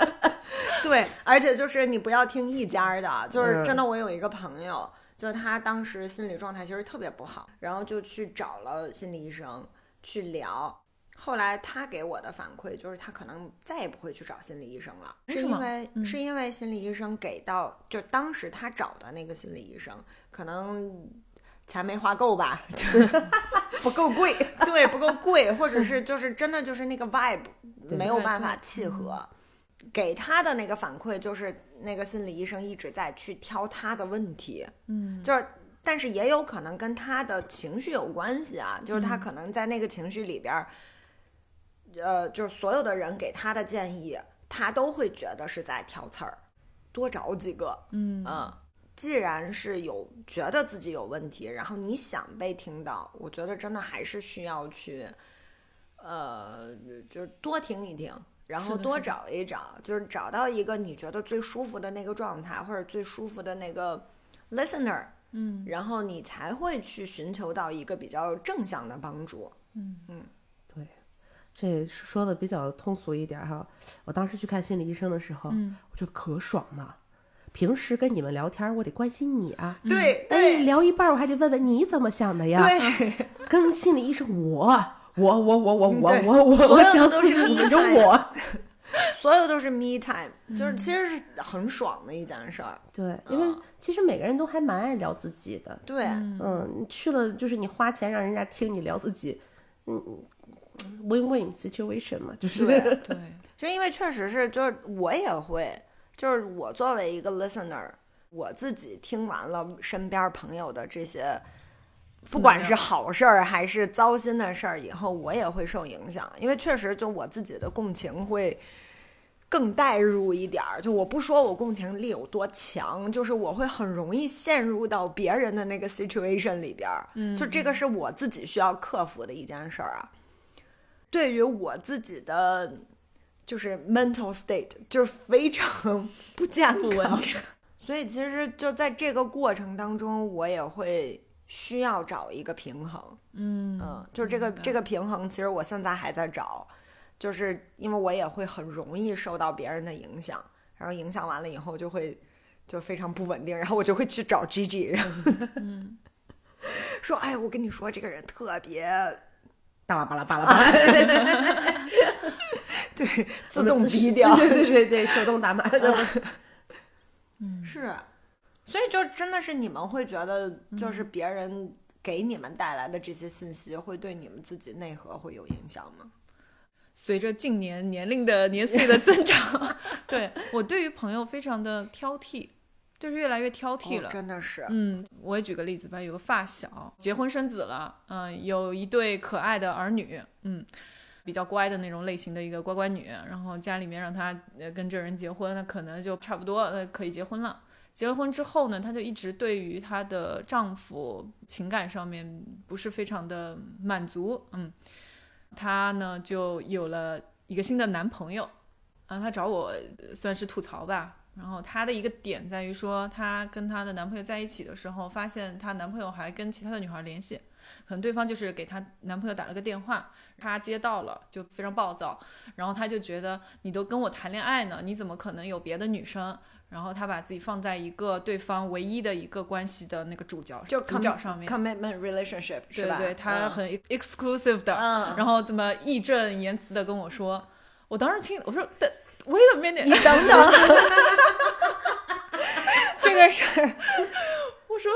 Speaker 2: [LAUGHS]
Speaker 1: 对，而且就是你不要听一家儿的，就是
Speaker 2: 嗯
Speaker 1: 真的，我有一个朋友，就是他当时心理状态其实特别不好，然后就去找了心理医生去聊。后来他给我的反馈就是，他可能再也不会去找心理医生了，是因为、
Speaker 3: 嗯
Speaker 1: 是因为心理医生给到，就当时他找的那个心理医生，可能钱没花够吧，就 [LAUGHS]
Speaker 2: 不够贵。[LAUGHS]
Speaker 1: 对不够贵，或者是就是真的就是那个 vibe 没有办法契合。给他的那个反馈就是那个心理医生一直在去挑他的问题，
Speaker 3: 嗯，
Speaker 1: 就是。但是也有可能跟他的情绪有关系啊，就是他可能在那个情绪里边儿，呃，就是所有的人给他的建议，他都会觉得是在挑刺儿，多找几个，
Speaker 3: 嗯。
Speaker 1: 嗯，既然是有觉得自己有问题，然后你想被听到，我觉得真的还是需要去，呃，就是多听一听，然后多找一找，就是找到一个你觉得最舒服的那个状态，或者最舒服的那个 listener，
Speaker 3: 嗯。
Speaker 1: 然后你才会去寻求到一个比较正向的帮助。
Speaker 2: 这说的比较通俗一点儿哈。我当时去看心理医生的时候，
Speaker 3: 嗯
Speaker 2: 我觉得可爽了。平时跟你们聊天儿，我得关心你啊。
Speaker 1: 对
Speaker 2: 哎，聊一半儿我还得问问你怎么想的呀？
Speaker 1: 对，
Speaker 2: 跟心理医生，我我我我我我
Speaker 1: 对
Speaker 2: 我我
Speaker 1: 所有的
Speaker 2: 我想
Speaker 1: 都是你
Speaker 2: 死你们就
Speaker 1: 猜
Speaker 2: 我。
Speaker 1: 所有都是 me time，就是其实是很爽的一件事儿。
Speaker 2: 对，因为其实每个人都还蛮爱聊自己的。
Speaker 1: 对，
Speaker 2: 嗯，去了就是你花钱让人家听你聊自己，嗯，win-win situation 嘛，就是
Speaker 1: 对 [LAUGHS]
Speaker 3: 对，
Speaker 1: 就因为确实是，就是我也会，就是我作为一个 listener，我自己听完了身边朋友的这些，不管是好事儿还是糟心的事儿，以后我也会受影响，因为确实就我自己的共情会。更带入一点儿，就我不说我共情力有多强，就是我会很容易陷入到别人的那个 situation 里边儿，
Speaker 3: 嗯
Speaker 1: 就这个是我自己需要克服的一件事儿啊。对于我自己的就是 mental state 就是非常 [LAUGHS] 不健康，[LAUGHS] 所以其实就在这个过程当中，我也会需要找一个平衡。
Speaker 3: 嗯
Speaker 1: 嗯，就是这个这个平衡，其实我现在还在找，就是因为我也会很容易受到别人的影响，然后影响完了以后就会就非常不稳定，然后我就会去找 Gigi，然后
Speaker 3: 嗯。[LAUGHS]
Speaker 1: 说，哎，我跟你说，这个人特别
Speaker 2: 巴拉巴拉巴拉巴拉，
Speaker 1: 对，自动低调，
Speaker 2: 对 [LAUGHS] 对对对，手动打码的。[LAUGHS]
Speaker 1: 是，所以就真的是你们会觉得，就是
Speaker 3: 嗯
Speaker 1: 别人给你们带来的这些信息，会对你们自己内核会有影响吗？
Speaker 3: 随着近年年龄的年岁的增长，[LAUGHS] 对我对于朋友非常的挑剔，就是越来越挑剔
Speaker 1: 哦
Speaker 3: 了。
Speaker 1: 真的是，
Speaker 3: 嗯，我也举个例子吧，有个发小结婚生子了，嗯、有一对可爱的儿女，嗯，比较乖的那种类型的一个乖乖女，然后家里面让她呃跟这人结婚，那可能就差不多呃可以结婚了。结了婚之后呢，她就一直对于她的丈夫情感上面不是非常的满足，嗯，她呢就有了一个新的男朋友，啊，她找我呃算是吐槽吧，然后她的一个点在于说，她跟她的男朋友在一起的时候，发现她男朋友还跟其他的女孩联系，可能对方就是给她男朋友打了个电话，她接到了就非常暴躁，然后她就觉得你都跟我谈恋爱呢，你怎么可能有别的女生？然后她把自己放在一个对方唯一的一个关系的那个主角
Speaker 1: 就
Speaker 3: 主角上面
Speaker 1: ，commitment relationship 是吧？
Speaker 3: 对对，她
Speaker 1: 嗯
Speaker 3: 很 exclusive 的，
Speaker 1: 嗯
Speaker 3: 然后这么义正言辞的跟我说，我当时听我说的。Wait a minute，
Speaker 1: 你等等，[LAUGHS] 这个事儿，
Speaker 3: 我说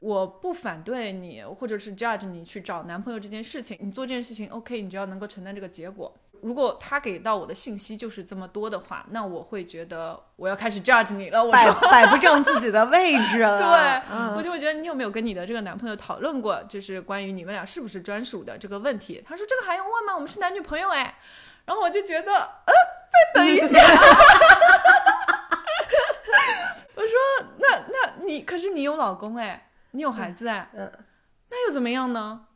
Speaker 3: 我不反对你，或者是 judge 你去找男朋友这件事情，你做这件事情 OK，你只要能够承担这个结果。如果他给到我的信息就是这么多的话，那我会觉得我要开始 judge 你了。我
Speaker 1: 摆。摆不正自己的位置了。[LAUGHS]
Speaker 3: 对，
Speaker 1: 嗯
Speaker 3: 我就会觉得你有没有跟你的这个男朋友讨论过，就是关于你们俩是不是专属的这个问题？他说这个还用问吗？我们是男女朋友哎。然后我就觉得，呃，再等一下。我说那那你可是你有老公哎，你有孩子哎，
Speaker 2: 嗯
Speaker 3: 那又怎么样呢？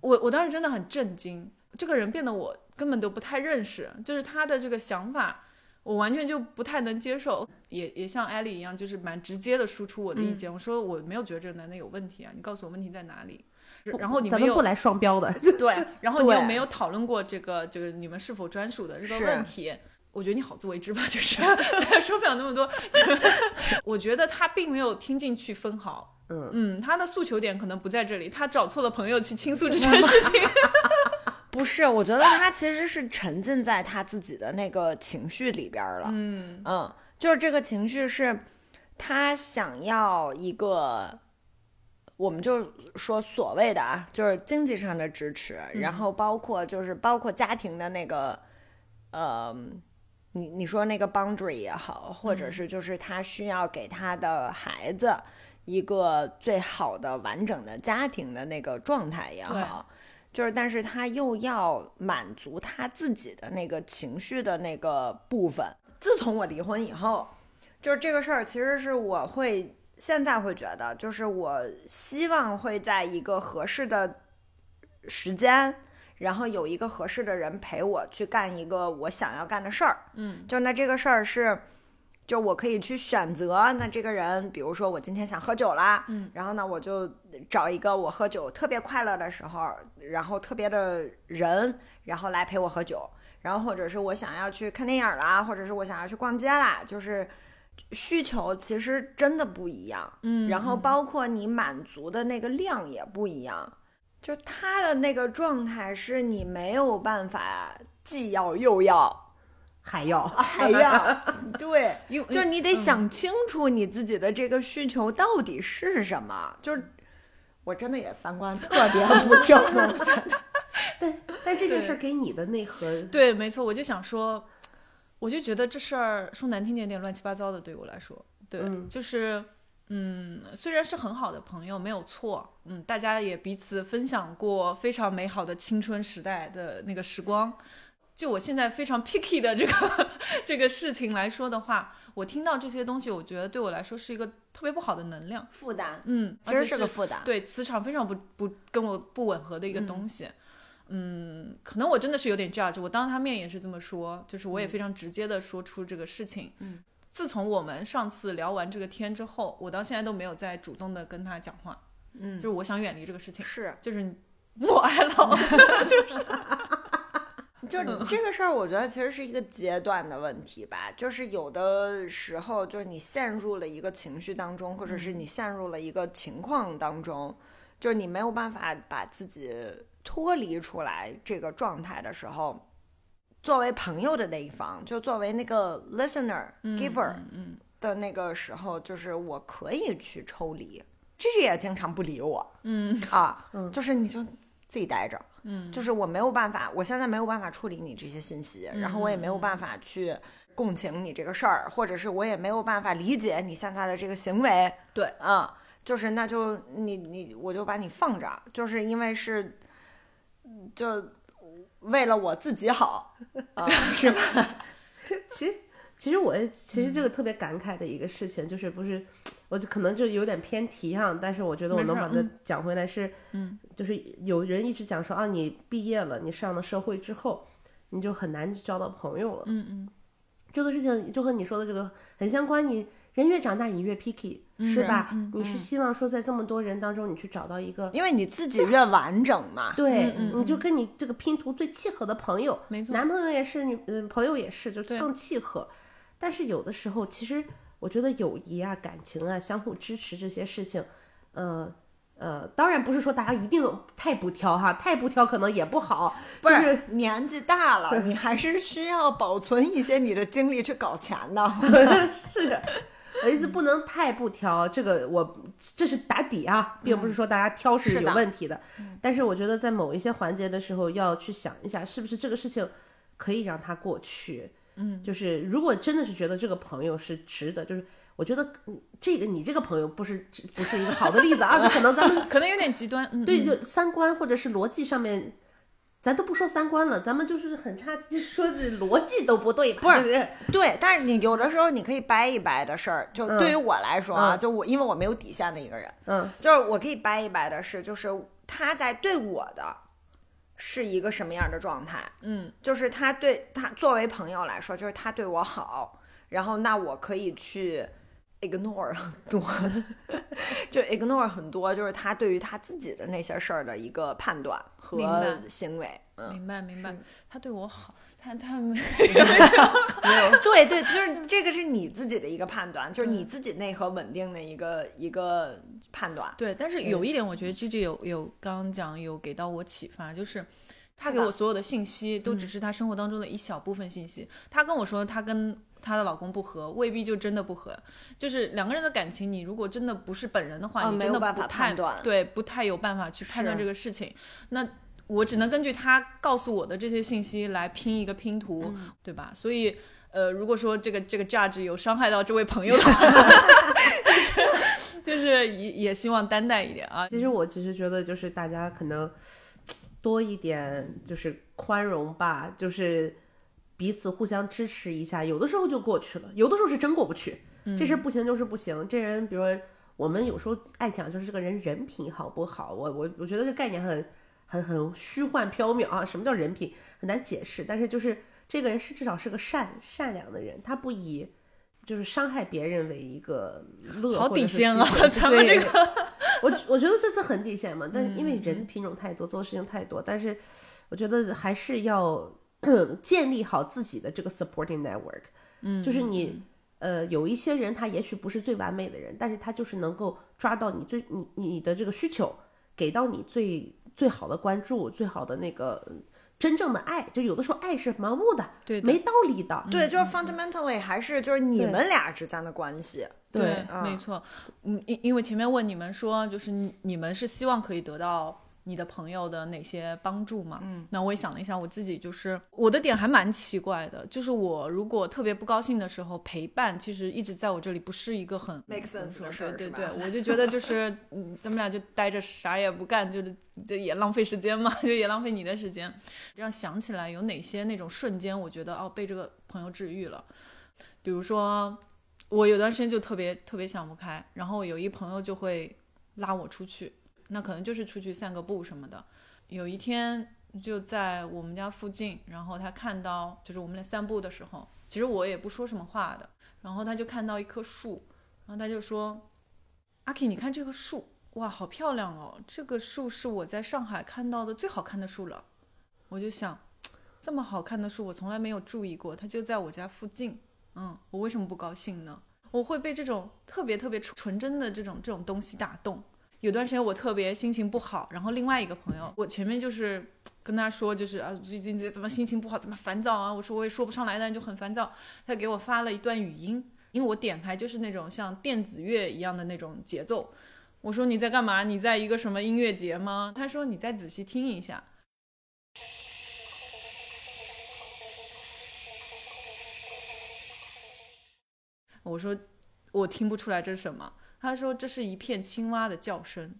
Speaker 3: 我我当时真的很震惊，这个人变得我根本都不太认识，就是他的这个想法，我完全就不太能接受，也也像艾丽一样，就是蛮直接的输出我的意见。我说我没有觉得这个男的有问题啊，你告诉我问题在哪里。然后你们又
Speaker 2: 咱们不来双标的，[LAUGHS]
Speaker 3: 对，[LAUGHS] 然后你又没有讨论过这个，就是你们是否专属的这个问题。我觉得你好自为之吧，就是再说不了那么多。就我觉得他并没有听进去分毫，
Speaker 2: 嗯
Speaker 3: 嗯，他的诉求点可能不在这里，他找错了朋友去倾诉这件事情。[LAUGHS]
Speaker 1: 不是，我觉得他其实是沉浸在他自己的那个情绪里边儿了。
Speaker 3: 嗯
Speaker 1: 嗯，就是这个情绪是他想要一个，我们就说所谓的啊，就是经济上的支持，然后包括就是包括家庭的那个，呃，你你说那个 boundary 也好，或者是就是他需要给他的孩子一个最好的完整的家庭的那个状态也好，就是但是他又要满足他自己的那个情绪的那个部分。自从我离婚以后，就是这个事儿，其实是我会现在会觉得，就是我希望会在一个合适的时间。然后有一个合适的人陪我去干一个我想要干的事儿，
Speaker 3: 嗯，
Speaker 1: 就那这个事儿是，就我可以去选择。那这个人，比如说我今天想喝酒啦，
Speaker 3: 嗯，
Speaker 1: 然后呢，我就找一个我喝酒特别快乐的时候，然后特别的人，然后来陪我喝酒。然后或者是我想要去看电影啦，或者是我想要去逛街啦，就是需求其实真的不一样，
Speaker 3: 嗯，
Speaker 1: 然后包括你满足的那个量也不一样。就他的那个状态是你没有办法既要又要
Speaker 2: 还要
Speaker 1: 还要，[LAUGHS] 对，就是你得想清楚你自己的这个需求到底是什么。就是我真的也三观特别 [LAUGHS] 不正，我觉得 [LAUGHS]
Speaker 2: 但但这件事儿给你的内核，
Speaker 3: 对，没错，我就想说，我就觉得这事儿说难听点，有点乱七八糟的，对我来说，对，
Speaker 2: 嗯
Speaker 3: 就是。嗯，虽然是很好的朋友，没有错。嗯，大家也彼此分享过非常美好的青春时代的那个时光。就我现在非常 picky 的这个这个事情来说的话，我听到这些东西，我觉得对我来说是一个特别不好的能量。
Speaker 1: 负担，
Speaker 3: 嗯，
Speaker 1: 其实
Speaker 3: 而且
Speaker 1: 是个负担。
Speaker 3: 对磁场非常不不跟我不吻合的一个东西。嗯，可能我真的是有点 judge，我当他面也是这么说，就是我也非常直接的说出这个事情。
Speaker 1: 嗯，
Speaker 3: 自从我们上次聊完这个天之后，我到现在都没有再主动的跟他讲话。
Speaker 1: 嗯
Speaker 3: 就是我想远离这个事情，
Speaker 1: 是，
Speaker 3: 就是默哀老子，[LAUGHS] 就是 [LAUGHS]
Speaker 1: 就这个事儿，我觉得其实是一个阶段的问题吧。就是有的时候，就是你陷入了一个情绪当中，或者是你陷入了一个情况当中，就是你没有办法把自己脱离出来这个状态的时候，作为朋友的那一方，就作为那个 listener、giver
Speaker 3: 嗯
Speaker 1: 的那个时候，就是我可以去抽离。芝芝也经常不理我
Speaker 3: 嗯
Speaker 1: 啊，
Speaker 2: 嗯
Speaker 1: 就是你就自己待着。
Speaker 3: 嗯，
Speaker 1: 就是我没有办法，我现在没有办法处理你这些信息，然后我也没有办法去共情你这个事儿，或者是我也没有办法理解你现在的这个行为。
Speaker 3: 对，
Speaker 1: 嗯，就是那就你你我就把你放着，就是因为是，就为了我自己好，啊、是吧？[LAUGHS]
Speaker 2: 其实，其实我其实这个特别感慨的一个事情，就是不是，我就可能就有点偏题哈，但是我觉得我能把它
Speaker 3: 嗯
Speaker 2: 讲回来是，
Speaker 3: 嗯，
Speaker 2: 就是有人一直讲说啊，你毕业了，你上了社会之后，你就很难交到朋友了。
Speaker 3: 嗯嗯
Speaker 2: 这个事情就和你说的这个很相关，你人越长大，你越 picky，、是吧？你是希望说在这么多人当中，你去找到一个。
Speaker 1: 因为你自己越完整嘛。[LAUGHS]
Speaker 2: 对，你就跟你这个拼图最契合的朋友，
Speaker 3: 没错
Speaker 2: 男朋友也是，女嗯朋友也是，就
Speaker 3: 对
Speaker 2: 更契合。但是有的时候，其实我觉得友谊啊、感情啊、相互支持这些事情，呃呃，当然不是说大家一定太不挑哈，太不挑可能也不好。
Speaker 1: 不
Speaker 2: 就是
Speaker 1: 是年纪大了，[LAUGHS] 你还是需要保存一些你的精力去搞钱的。[LAUGHS]
Speaker 2: 是的，我意思不能太不挑，这个我这是打底啊，并不是说大家挑是有问题的。但是我觉得在某一些环节的时候，要去想一下，是不是这个事情可以让它过去。
Speaker 3: 嗯，
Speaker 2: 就是如果真的是觉得这个朋友是值得，就是我觉得嗯这个你这个朋友不是不是一个好的例子啊，就 [LAUGHS] 可能咱们
Speaker 3: 可能有点极端。嗯，
Speaker 2: 对，
Speaker 3: 嗯
Speaker 2: 就三观或者是逻辑上面，咱都不说三观了，咱们就是很差，就 [LAUGHS] 说是逻辑都不对吧？
Speaker 1: 不是对，但是你有的时候你可以掰一掰的事儿，就
Speaker 2: 嗯
Speaker 1: 对于我来说啊，
Speaker 2: 嗯
Speaker 1: 就我因为我没有底线的一个人，
Speaker 2: 嗯
Speaker 1: 就是我可以掰一掰的是，就是他在对我的是一个什么样的状态，
Speaker 3: 嗯
Speaker 1: 就是他对他作为朋友来说，就是他对我好，然后那我可以去 ignore 很多，[LAUGHS] 就 ignore 很多，就是他对于他自己的那些事儿的一个判断和行为，嗯，
Speaker 3: 明白明白，他对我好，他他 [LAUGHS] 没有。[LAUGHS]
Speaker 1: 对对，就是这个是你自己的一个判断，就是你自己内核稳定的一个一个判断。
Speaker 3: 对，但是有一点，我觉得 G G 有有刚刚讲有给到我启发，就是他给我所有的信息都只是他生活当中的一小部分信息。他跟我说他跟她的老公不和，未必就真的不和。就是两个人的感情，你如果真的不是本人的话，
Speaker 1: 啊
Speaker 3: 你真的
Speaker 1: 办法
Speaker 3: 不太
Speaker 1: 判断
Speaker 3: 对，不太有办法去判断这个事情。那我只能根据他告诉我的这些信息来拼一个拼图，
Speaker 1: 嗯
Speaker 3: 对吧？所以。呃，如果说这个这个价值有伤害到这位朋友的话，[LAUGHS] 就是 [LAUGHS] 就是也也希望担待一点啊。
Speaker 2: 其实我只是觉得，就是大家可能多一点就是宽容吧，就是彼此互相支持一下，有的时候就过去了，有的时候是真过不去。这事儿不行就是不行，这人比如说我们有时候爱讲，就是这个人人品好不好？我我我觉得这概念很很很虚幻缥缈啊，什么叫人品很难解释，但是就是这个人是至少是个善善良的人，他不以就是伤害别人为一个乐，
Speaker 3: 好底线啊咱们这
Speaker 2: 个我我觉得这是很底线嘛，但是因为人品种太多，做的事情太多，但是我觉得还是要 [CLEARS THROAT] 建立好自己的这个 supporting network，嗯，就是你。呃，有一些人他也许不是最完美的人，但是他就是能够抓到你最你你的这个需求，给到你最最好的关注，最好的那个嗯真正的爱。就有的时候爱是盲目的，
Speaker 3: 对的
Speaker 2: 没道理的。
Speaker 1: 对，就是 fundamentally 还是就是你们俩之间的关系。
Speaker 2: 对
Speaker 1: 啊
Speaker 3: 没错。嗯，因因为前面问你们说，就是你你们是希望可以得到你的朋友的哪些帮助嘛？嗯，那我也想了一下，我自己就是我的点还蛮奇怪的，就是我如果特别不高兴的时候，陪伴其实一直在我这里不是一个很
Speaker 1: Make sense 的事儿
Speaker 3: 对对对，我就觉得就 [LAUGHS] 是嗯，咱们俩就待着啥也不干，就是就也浪费时间嘛，[LAUGHS] 就也浪费你的时间。这样想起来，有哪些那种瞬间，我觉得哦被这个朋友治愈了，比如说。我有段时间就特别特别想不开，然后有一朋友就会拉我出去，那可能就是出去散个步什么的。有一天就在我们家附近，然后他看到就是我们俩散步的时候，其实我也不说什么话的，然后他就看到一棵树，然后他就说：“阿 K，你看这棵树，哇，好漂亮哦！这个树是我在上海看到的最好看的树了。”我就想，这么好看的树，我从来没有注意过，它就在我家附近。嗯，我为什么不高兴呢？我会被这种特别特别纯纯真的这种这种东西打动。有段时间我特别心情不好，然后另外一个朋友，我前面就是跟他说，就是啊最近这怎么心情不好，怎么烦躁啊？我说我也说不上来，但就很烦躁。他给我发了一段语音，因为我点开就是那种像电子乐一样的那种节奏。我说你在干嘛？你在一个什么音乐节吗？他说你再仔细听一下。我说我听不出来这是什么。他说这是一片青蛙的叫声。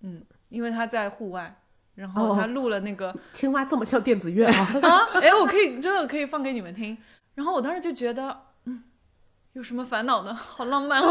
Speaker 3: 嗯，因为他在户外，然后他录了那个、[LAUGHS]
Speaker 2: 青蛙这么像电子乐啊？[LAUGHS]
Speaker 3: 啊，哎，我可以真的可以放给你们听。然后我当时就觉得，嗯，有什么烦恼呢？[LAUGHS] 好浪漫哦。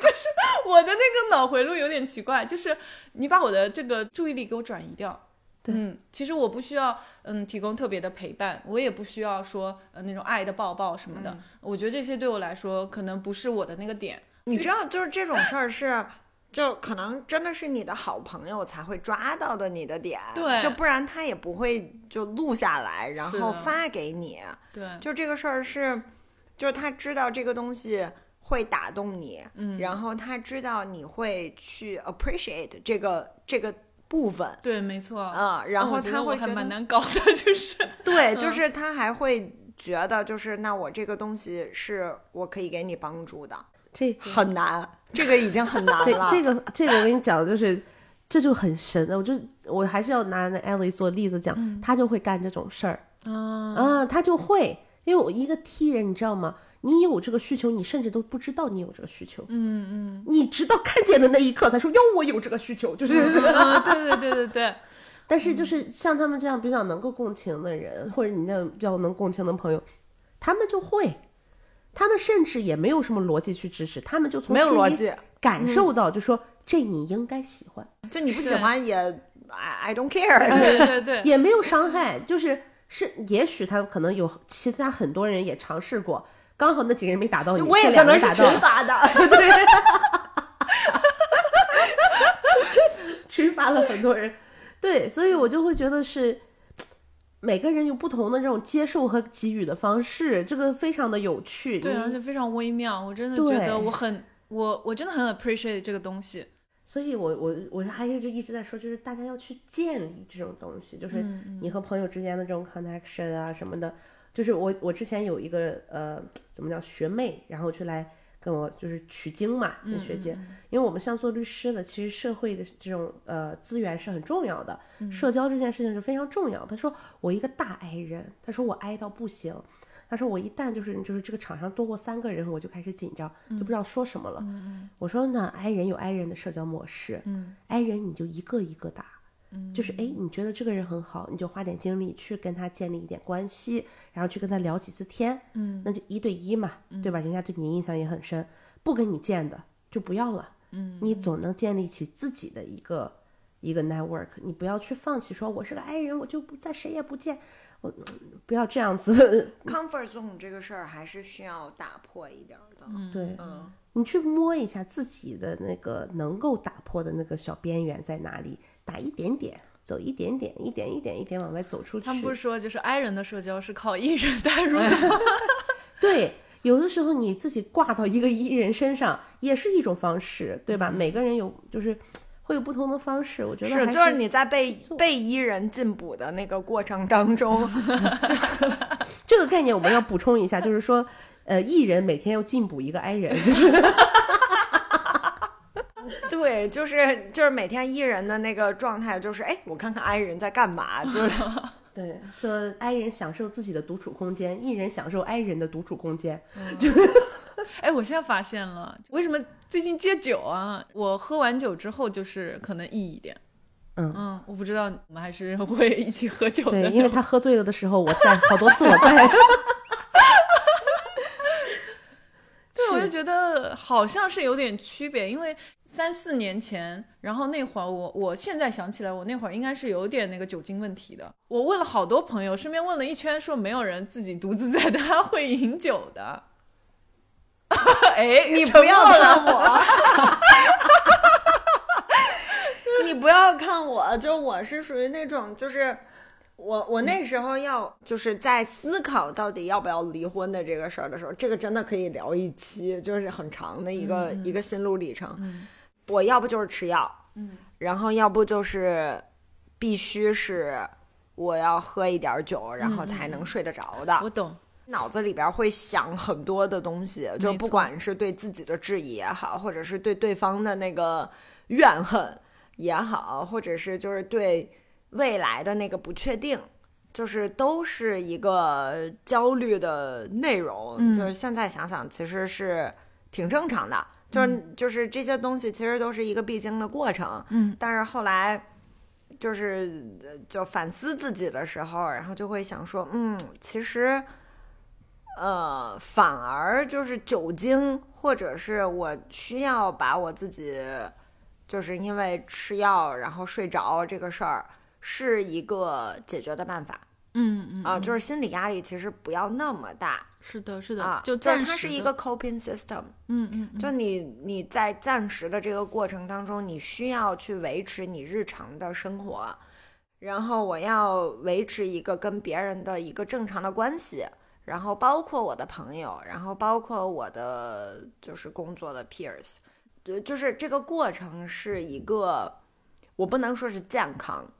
Speaker 3: 就是我的那个脑回路有点奇怪，就是你把我的这个注意力给我转移掉。
Speaker 2: 对
Speaker 3: 嗯，其实我不需要嗯提供特别的陪伴，我也不需要说呃那种爱的抱抱什么的。我觉得这些对我来说可能不是我的那个点。
Speaker 1: 你知道，就是这种事儿是，就可能真的是你的好朋友才会抓到的你的点，
Speaker 3: 对
Speaker 1: 就不然他也不会就录下来，然后发给你。
Speaker 3: 对，
Speaker 1: 就这个事儿是，就是他知道这个东西会打动你，
Speaker 3: 嗯
Speaker 1: 然后他知道你会去 appreciate 这个这个部分，
Speaker 3: 对，没错。
Speaker 1: 嗯，然后他会觉得，
Speaker 3: 蛮难搞的，[LAUGHS] 就是
Speaker 1: 对，
Speaker 3: 嗯
Speaker 1: 就是他还会觉得，就是那我这个东西是我可以给你帮助的，
Speaker 2: 这
Speaker 1: 很难，这个已经很难了。
Speaker 2: 这这个这个我跟你讲，就是这就很神的，我就我还是要拿那 Ellie 做例子讲，他就会干这种事儿，
Speaker 3: 啊
Speaker 2: 啊，他就会，因为我一个 T 人，你知道吗？你有这个需求，你甚至都不知道你有这个需求，
Speaker 3: 嗯嗯。
Speaker 2: 你直到看见的那一刻才说哟，我有这个需求，就是。
Speaker 3: 嗯，对对对对对，[LAUGHS]
Speaker 2: 但是就是像他们这样比较能够共情的人，或者你那样比较能共情的朋友，他们就会，他们甚至也没有什么逻辑去支持，他们就从
Speaker 1: 没有
Speaker 2: 心里
Speaker 1: 逻辑，
Speaker 2: 感受到，就说这你应该喜欢，
Speaker 1: 就你不喜欢也 I I don't care，
Speaker 3: 对对对，
Speaker 2: 也没有伤害，就是是也许他可能有其他很多人也尝试过，刚好那几个人没打到你，
Speaker 1: 可能是群发的。[LAUGHS]
Speaker 2: 群发了很多人，对，所以我就会觉得是每个人有不同的这种接受和给予的方式，这个非常的有趣。
Speaker 3: 对，
Speaker 2: 你
Speaker 3: 而且非常微妙，我真的觉得我很我我真的很 appreciate 这个东西。
Speaker 2: 所以我我我还是就一直在说，就是大家要去建立这种东西，就是你和朋友之间的这种 connection 啊什么的。就是我我之前有一个呃怎么叫学妹，然后去来跟我就是取经嘛，
Speaker 3: 嗯
Speaker 2: 跟学姐，因为我们像做律师的，其实社会的这种呃资源是很重要的，
Speaker 3: 嗯
Speaker 2: 社交这件事情是非常重要。她说我一个大 I 人，她说我 I 到不行。他说我一旦就是就是这个场上多过三个人，我就开始紧张，就不知道说什么了。我说呢 I 人有 I 人的社交模式，
Speaker 3: 嗯
Speaker 2: i 人你就一个一个打，就是哎，你觉得这个人很好，你就花点精力去跟他建立一点关系，然后去跟他聊几次天，
Speaker 3: 嗯。
Speaker 2: 那就一对一嘛，对吧？人家对你印象也很深，不跟你见的就不要了，
Speaker 3: 嗯，
Speaker 2: 你总能建立起自己的一个一个 network，你不要去放弃，说我是个 i 人，我就不再谁也不见，我不要这样子
Speaker 1: ，comfort zone 这个事儿还是需要打破一点儿的。
Speaker 2: 对，
Speaker 1: 嗯，
Speaker 2: 你去摸一下自己的那个能够打破的那个小边缘在哪里，打一点点，走一点点，一点一点一点往外走出去。
Speaker 3: 他们不是说就是 I 人的社交是靠 E 人带入的吗？[LAUGHS]
Speaker 2: 对，有的时候你自己挂到一个艺人身上也是一种方式，对吧？每个人有就是会有不同的方式，我觉得
Speaker 1: 是，
Speaker 2: 还
Speaker 1: 就是你在被被伊人进补的那个过程当中，[LAUGHS]
Speaker 2: 这个概念我们要补充一下，就是说，呃，艺人每天要进补一个 I 人，就 [LAUGHS] 是
Speaker 1: 对，就是就是每天伊人的那个状态，就是哎，我看看 I 人在干嘛，就是 [LAUGHS]
Speaker 2: 对，说 I 人享受自己的独处空间，艺人享受 I 人的独处空间。
Speaker 3: 就是哎，我现在发现了，为什么最近戒酒啊？我喝完酒之后就是可能 E 一点。
Speaker 2: 嗯
Speaker 3: 嗯，我不知道我们还是会一起喝酒的。
Speaker 2: 对，因为他喝醉了的时候，我在好多次我在。
Speaker 3: 对，我就觉得好像是有点区别，因为三四年前，然后那会儿我我现在想起来，我那会儿应该是有点那个酒精问题的。我问了好多朋友，身边问了一圈，说没有人自己独自在家会饮酒的。[LAUGHS] 哎，
Speaker 1: 你不要
Speaker 3: 默了
Speaker 1: 看我，[LAUGHS] 你不要看我，就我是属于那种就是。我我那时候要就是在思考到底要不要离婚的这个事儿的时候，这个真的可以聊一期，就是很长的一个、一个心路历程。我要不就是吃药，
Speaker 3: 嗯，
Speaker 1: 然后要不就是必须是我要喝一点酒，然后才能睡得着的。
Speaker 3: 我懂，
Speaker 1: 脑子里边会想很多的东西，就不管是对自己的质疑也好，或者是对对方的那个怨恨也好，或者是就是对未来的那个不确定，就是都是一个焦虑的内容。
Speaker 3: 嗯
Speaker 1: 就是现在想想，其实是挺正常的，就是、就是这些东西其实都是一个必经的过程。
Speaker 3: 嗯，
Speaker 1: 但是后来。就是呃就反思自己的时候，然后就会想说，嗯，其实，呃，反而就是酒精，或者是我需要把我自己，就是因为吃药然后睡着这个事儿，是一个解决的办法
Speaker 3: 嗯嗯
Speaker 1: 啊、就是心理压力其实不要那么大。
Speaker 3: 是的，是的，
Speaker 1: 啊，
Speaker 3: 就
Speaker 1: 就是
Speaker 3: 暂时的
Speaker 1: 它是一个 coping system，
Speaker 3: 嗯嗯嗯。
Speaker 1: 就你你在暂时的这个过程当中，你需要去维持你日常的生活，然后我要维持一个跟别人的一个正常的关系，然后包括我的朋友，然后包括我的就是工作的 peers，对，就是这个过程是一个，我不能说是健康，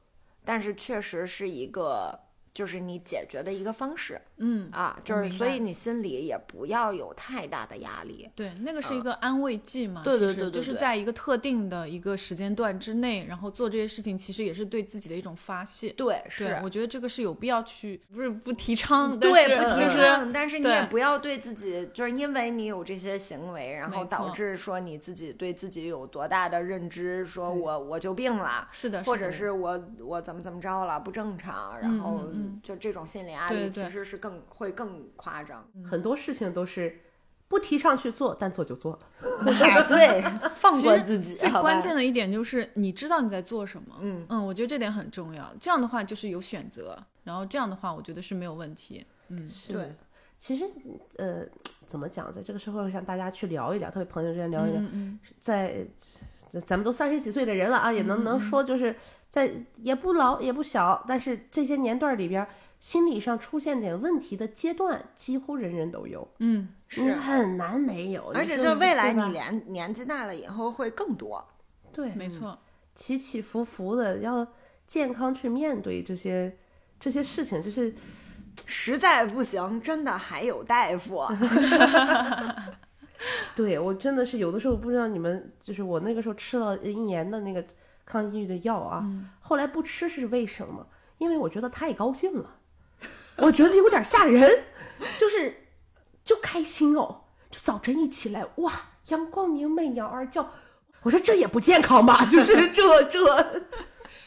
Speaker 1: 但是确实是一个。就是你解决的一个方式
Speaker 3: 嗯，
Speaker 1: 啊，就是所以你心里也不要有太大的压力。
Speaker 3: 对，那个是一个安慰剂嘛，
Speaker 1: 嗯对对
Speaker 3: 其实就是
Speaker 1: 对对对
Speaker 3: 在一个特定的一个时间段之内，然后做这些事情，其实也是对自己的一种发泄。
Speaker 1: 对，是
Speaker 3: 对，我觉得这个是有必要去，不是不提倡，
Speaker 1: 对，不提倡，但是你也不要对自己，就是因为你有这些行为，然后导致说你自己对自己有多大的认知，说我我就病了，
Speaker 3: 是的，
Speaker 1: 或者是我我怎么怎么着了，不正常，然
Speaker 3: 嗯
Speaker 1: 后就这种心理压
Speaker 3: 对对
Speaker 1: 力其实是更会更夸张。
Speaker 2: 很多事情都是不提倡去做，但做就做了。[LAUGHS]
Speaker 1: 对，放过自己，
Speaker 3: 最关键的一点就是你知道你在做什么。
Speaker 1: 嗯
Speaker 3: 嗯，我觉得这点很重要。这样的话就是有选择，然后这样的话我觉得是没有问题。嗯，
Speaker 1: 对，
Speaker 2: 其实呃，怎么讲，在这个社会上，大家去聊一聊，特别朋友之间聊一聊，
Speaker 3: 嗯嗯
Speaker 2: 在咱咱们都三十几岁的人了啊，也能能说就是在也不老也不小，但是这些年段里边，心理上出现点问题的阶段，几乎人人都有，
Speaker 3: 嗯，
Speaker 2: 是很难没有。
Speaker 1: 而且就未来你年年纪大了以后会更多。
Speaker 2: 对
Speaker 3: 嗯，没错。
Speaker 2: 起起伏伏的，要健康去面对这些这些事情，就是
Speaker 1: 实在不行，真的还有大夫。[LAUGHS]
Speaker 2: 对我真的是有的时候不知道你们，就是我那个时候吃了一年的那个抗抑郁的药啊，后来不吃是为什么？因为我觉得太高兴了，我觉得有点吓人，就是就开心哦，就早晨一起来，哇，阳光明媚，鸟儿叫，我说这也不健康吧，就是 [LAUGHS] 这这，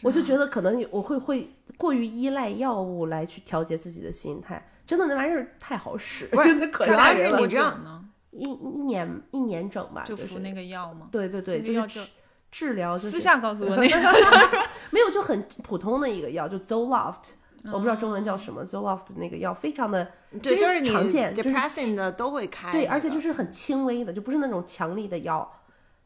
Speaker 2: 我就觉得可能我会会过于依赖药物来去调节自己的心态，真的那玩意儿太好使，真的可吓人了？一一年一年整吧，
Speaker 3: 就是服那个药吗？
Speaker 2: 对对对，
Speaker 3: 就
Speaker 2: 就是治治疗，就是
Speaker 3: 私下告诉我那个。[LAUGHS]
Speaker 2: 没有就很普通的一个药，就 Zoloft，我不知道中文叫什
Speaker 3: 哦
Speaker 2: 么，Zoloft 那个药非常的
Speaker 1: 对，就是你 depressing 的都会开
Speaker 2: 对，而且就是很轻微的，就不是那种强力的药。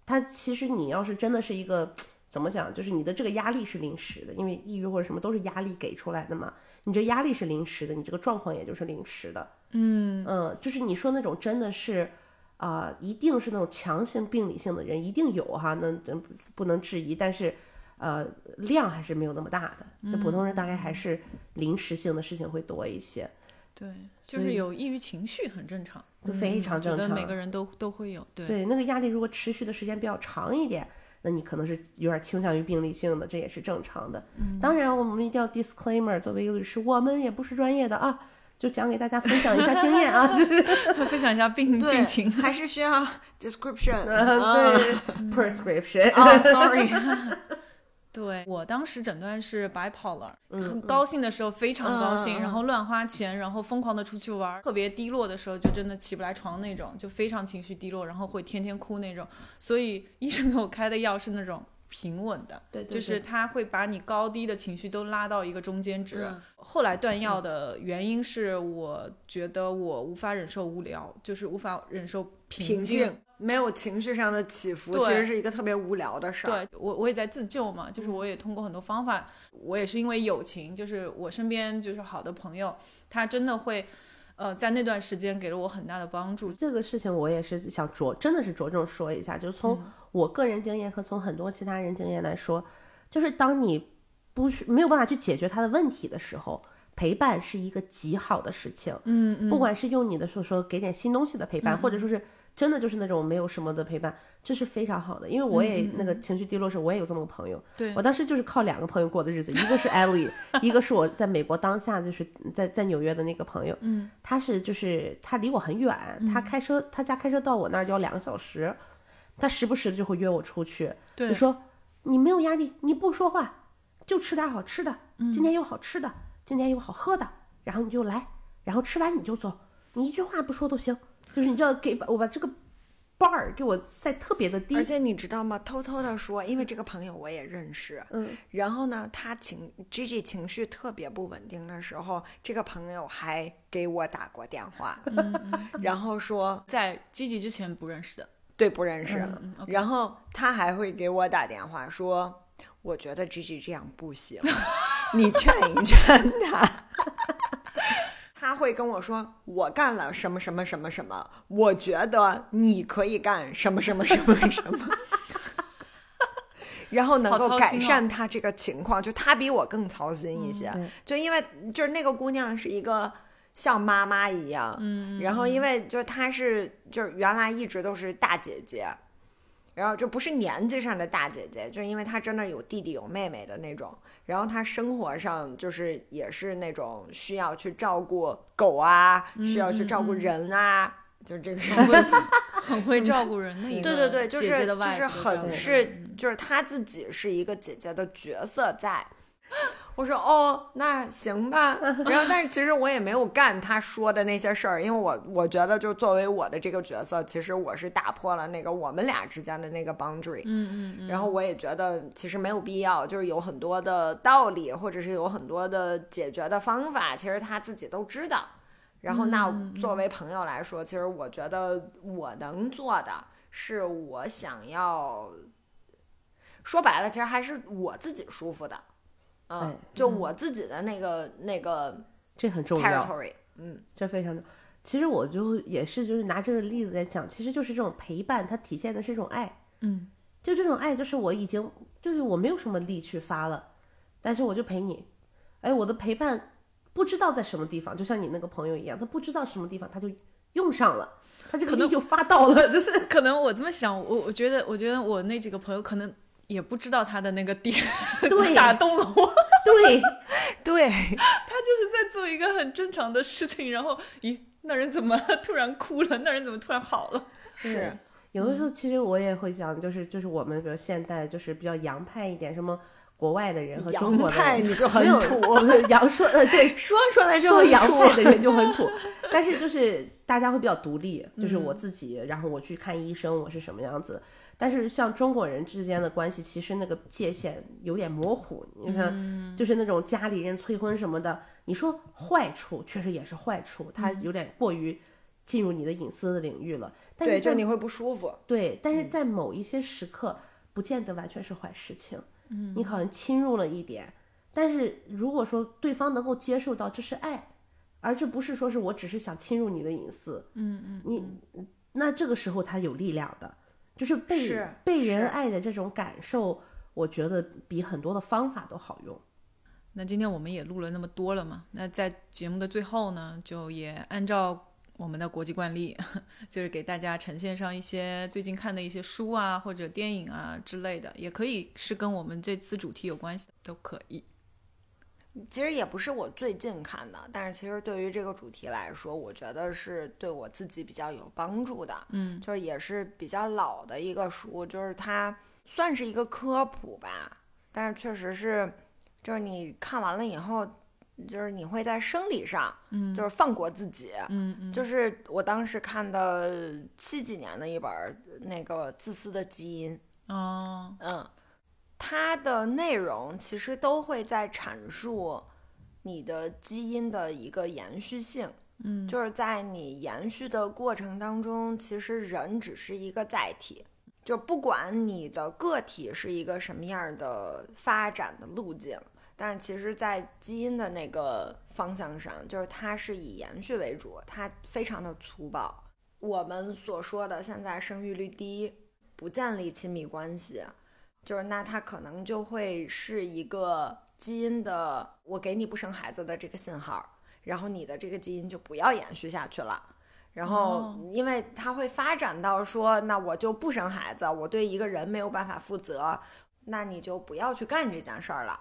Speaker 2: 它其实你要是真的是一个怎么讲，就是你的这个压力是临时的，因为抑郁或者什么都是压力给出来的嘛。你这压力是临时的，你这个状况也就是临时的。嗯嗯，就是你说那种真的是啊、一定是那种强性病理性的人一定有哈，那那不不能质疑，但是。呃，量还是没有那么大的。那普通人大概还是临时性的事情会多一些，
Speaker 3: 对，就是有抑郁情绪很正常，
Speaker 2: 就非常正常。
Speaker 3: 每个人都都会有。对，
Speaker 2: 对，那个压力如果持续的时间比较长一点，那你可能是有点倾向于病理性的，这也是正常的。当然，我们一定要 disclaimer，作为一个律师，我们也不是专业的啊，就讲给大家分享一下经验啊，就是 [LAUGHS] [LAUGHS]
Speaker 3: 分享一下病
Speaker 1: 对
Speaker 3: 病情。
Speaker 1: 还是需要 description [LAUGHS]
Speaker 2: 对 prescription。
Speaker 1: 哦，sorry，
Speaker 3: 对我当时诊断是 bipolar，、
Speaker 2: 嗯
Speaker 3: 很高兴的时候非常高兴，然后乱花钱，然后疯狂的出去玩；特别低落的时候就真的起不来床那种，就非常情绪低落，然后会天天哭那种。所以 [LAUGHS] 医生给我开的药是那种平稳的，
Speaker 2: 对对
Speaker 3: 就是它会把你高低的情绪都拉到一个中间值。
Speaker 1: 嗯
Speaker 3: 后来断药的原因是我觉得我无法忍受无聊，就是无法忍受
Speaker 1: 平
Speaker 3: 静。
Speaker 1: 静，没有情绪上的起伏，其实是一个特别无聊的事儿。
Speaker 3: 对我，我也在自救嘛，就是我也通过很多方法，我也是因为友情，就是我身边就是好的朋友，他真的会，呃，在那段时间给了我很大的帮助。
Speaker 2: 这个事情我也是想着，真的是着重说一下，就是从我个人经验和从很多其他人经验来说，就是当你不是没有办法去解决他的问题的时候，陪伴是一个极好的事情。
Speaker 3: 嗯嗯，
Speaker 2: 不管是用你的说说给点新东西的陪伴，或者说是真的就是那种没有什么的陪伴，这是非常好的。因为我也那个情绪低落时，我也有这么个朋友。
Speaker 3: 对
Speaker 2: 我当时就是靠两个朋友过的日子，一个是 Ellie，[LAUGHS] 一个是我在美国当下就是在在纽约的那个朋友。
Speaker 3: 嗯，
Speaker 2: 他是就是他离我很远，他开车他家开车到我那儿就要两个小时，他时不时的就会约我出去，就说你没有压力，你不说话，就吃点好吃的，今天有好吃的，今天有好喝的，然后你就来，然后吃完你就走，你一句话不说都行，就是你知道给把我把这个 bar 给我塞特别的低
Speaker 1: 而，且你知道吗？偷偷的说，因为这个朋友我也认识，
Speaker 2: 嗯，
Speaker 1: 然后呢，他情 Gigi 情绪特别不稳定的时候，这个朋友还给我打过电话，[LAUGHS] 然后说
Speaker 3: 在 G G 之前不认识的。
Speaker 1: 对不认识，然后他还会给我打电话说，我觉得 Gigi 这样不行，[LAUGHS] 你劝一劝他。他会跟我说，我干了什么什么什么什么，我觉得你可以干什么什么什么什么，[LAUGHS] 然后能够改善他这个情况，就他比我更操心一些，
Speaker 2: 嗯
Speaker 1: 就因为就是那个姑娘是一个像妈妈一样，
Speaker 3: 嗯，
Speaker 1: 然后因为就是她是就是原来一直都是大姐姐，然后就不是年纪上的大姐姐，就是因为她真的有弟弟有妹妹的那种，然后他生活上就是也是那种需要去照顾狗啊，需要去照顾人啊，就是这个是。[LAUGHS]
Speaker 3: 很会照顾人的一个
Speaker 1: 对对对，就是就是很是就是他自己是一个姐姐的角色在。我说哦，那行吧。[LAUGHS] 然后，但是其实我也没有干他说的那些事儿，因为我我觉得，就作为我的这个角色，其实我是打破了那个我们俩之间的那个 boundary。
Speaker 3: 嗯嗯嗯，
Speaker 1: 然后我也觉得其实没有必要，就是有很多的道理，或者是有很多的解决的方法，其实他自己都知道。然后，那作为朋友来说，其实我觉得我能做的是我想要，说白了，其实还是我自己舒服的，嗯
Speaker 2: 哎，
Speaker 1: 就我自己的那个那个
Speaker 2: 这很重要。
Speaker 1: territory，嗯，
Speaker 2: 这非常重要。其实我就也是，就是拿这个例子来讲，其实就是这种陪伴，它体现的是一种爱。
Speaker 3: 嗯，
Speaker 2: 就这种爱，就是我已经，就是我没有什么力去发了，但是我就陪你。哎，我的陪伴不知道在什么地方，就像你那个朋友一样，他不知道什么地方，他就用上了。他这个力就发到了，就是
Speaker 3: 可能我这么想，我我觉得，我觉得我那几个朋友可能也不知道他的那个点
Speaker 2: 对。[LAUGHS]
Speaker 3: 打动了我，
Speaker 2: 对，[LAUGHS]
Speaker 1: 对，[LAUGHS]
Speaker 3: 他就是在做一个很正常的事情，然后咦，那人怎么突然哭了？那人怎么突然好了？
Speaker 1: 是。
Speaker 2: 有的时候其实我也会想，就是就是我们比如现代就是比较洋派一点，什么国外的人和中国的人。
Speaker 1: 派你就很土，
Speaker 2: 洋说呃对
Speaker 1: 说出来就
Speaker 2: 说洋派的人就很土，但是就是大家会比较独立，就是我
Speaker 1: 嗯。
Speaker 2: 自己，然后我去看医生，我是什么样子。但是像中国人之间的关系，其实那个界限有点模糊。你看，
Speaker 1: 嗯
Speaker 2: 就是那种家里人催婚什么的，你说坏处确实也是坏处，他有点过于进入你的隐私的领域了。但是
Speaker 1: 对，就你会不舒服。
Speaker 2: 对，但是
Speaker 1: 嗯
Speaker 2: 在某一些时刻，不见得完全是坏事情。嗯，你好像侵入了一点，但是如果说对方能够接受到这是爱，而这不是说是我只是想侵入你的隐私，嗯嗯，你那这个时候他有力量的，就是被
Speaker 1: 是
Speaker 2: 被人爱的这种感受，我觉得比很多的方法都好用。
Speaker 3: 那今天我们也录了那么多了嘛，那在节目的最后呢，就也按照我们的国际惯例，[LAUGHS] 就是给大家呈现上一些最近看的一些书啊或者电影啊之类的，也可以是跟我们这次主题有关系的，都可以。
Speaker 1: 其实也不是我最近看的，但是其实对于这个主题来说，我觉得是对我自己比较有帮助的。
Speaker 3: 嗯，
Speaker 1: 就是也是比较老的一个书，就是它算是一个科普吧，但是确实是，就是你看完了以后，就是你会在生理上，
Speaker 3: 嗯。
Speaker 1: 就是放过自己。
Speaker 3: 嗯嗯，
Speaker 1: 就是我当时看的七几年的一本儿那个《自私的基因》，
Speaker 3: 哦，
Speaker 1: 嗯，它的内容其实都会在阐述你的基因的一个延续性。
Speaker 3: 嗯，
Speaker 1: 就是在你延续的过程当中，其实人只是一个载体，就不管你的个体是一个什么样的发展的路径，但是其实，在基因的那个方向上，就是它是以延续为主，它非常的粗暴。我们所说的现在生育率低，不建立亲密关系，就是那它可能就会是一个基因的我给你不生孩子的这个信号。然后你的这个基因就不要延续下去了。然后
Speaker 3: 哦，
Speaker 1: 因为它会发展到说，那我就不生孩子，我对一个人没有办法负责，那你就不要去干这件事儿了。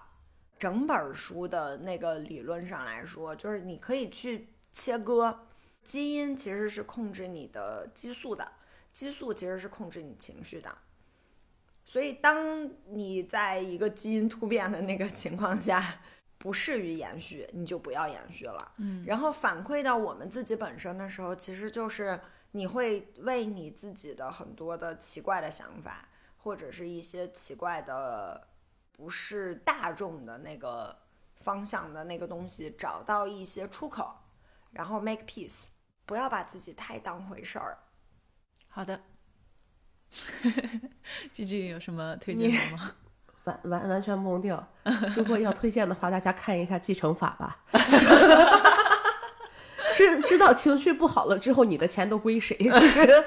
Speaker 1: 整本书的那个理论上来说，就是你可以去切割，基因其实是控制你的激素的，激素其实是控制你情绪的。所以，当你在一个基因突变的那个情况下，不适于延续，你就不要延续了。
Speaker 3: 嗯，
Speaker 1: 然后反馈到我们自己本身的时候，其实就是你会为你自己的很多的奇怪的想法，或者是一些奇怪的不是大众的那个方向的那个东西，找到一些出口，然后 make peace，不要把自己太当回事儿。
Speaker 3: 好的。[LAUGHS] [LAUGHS] G G 有什么推荐的吗？[LAUGHS]
Speaker 2: 完完完全懵掉。如果要推荐的话，大家看一下《继承法》吧。[LAUGHS] 知知道情绪不好了之后，你的钱都归谁？就是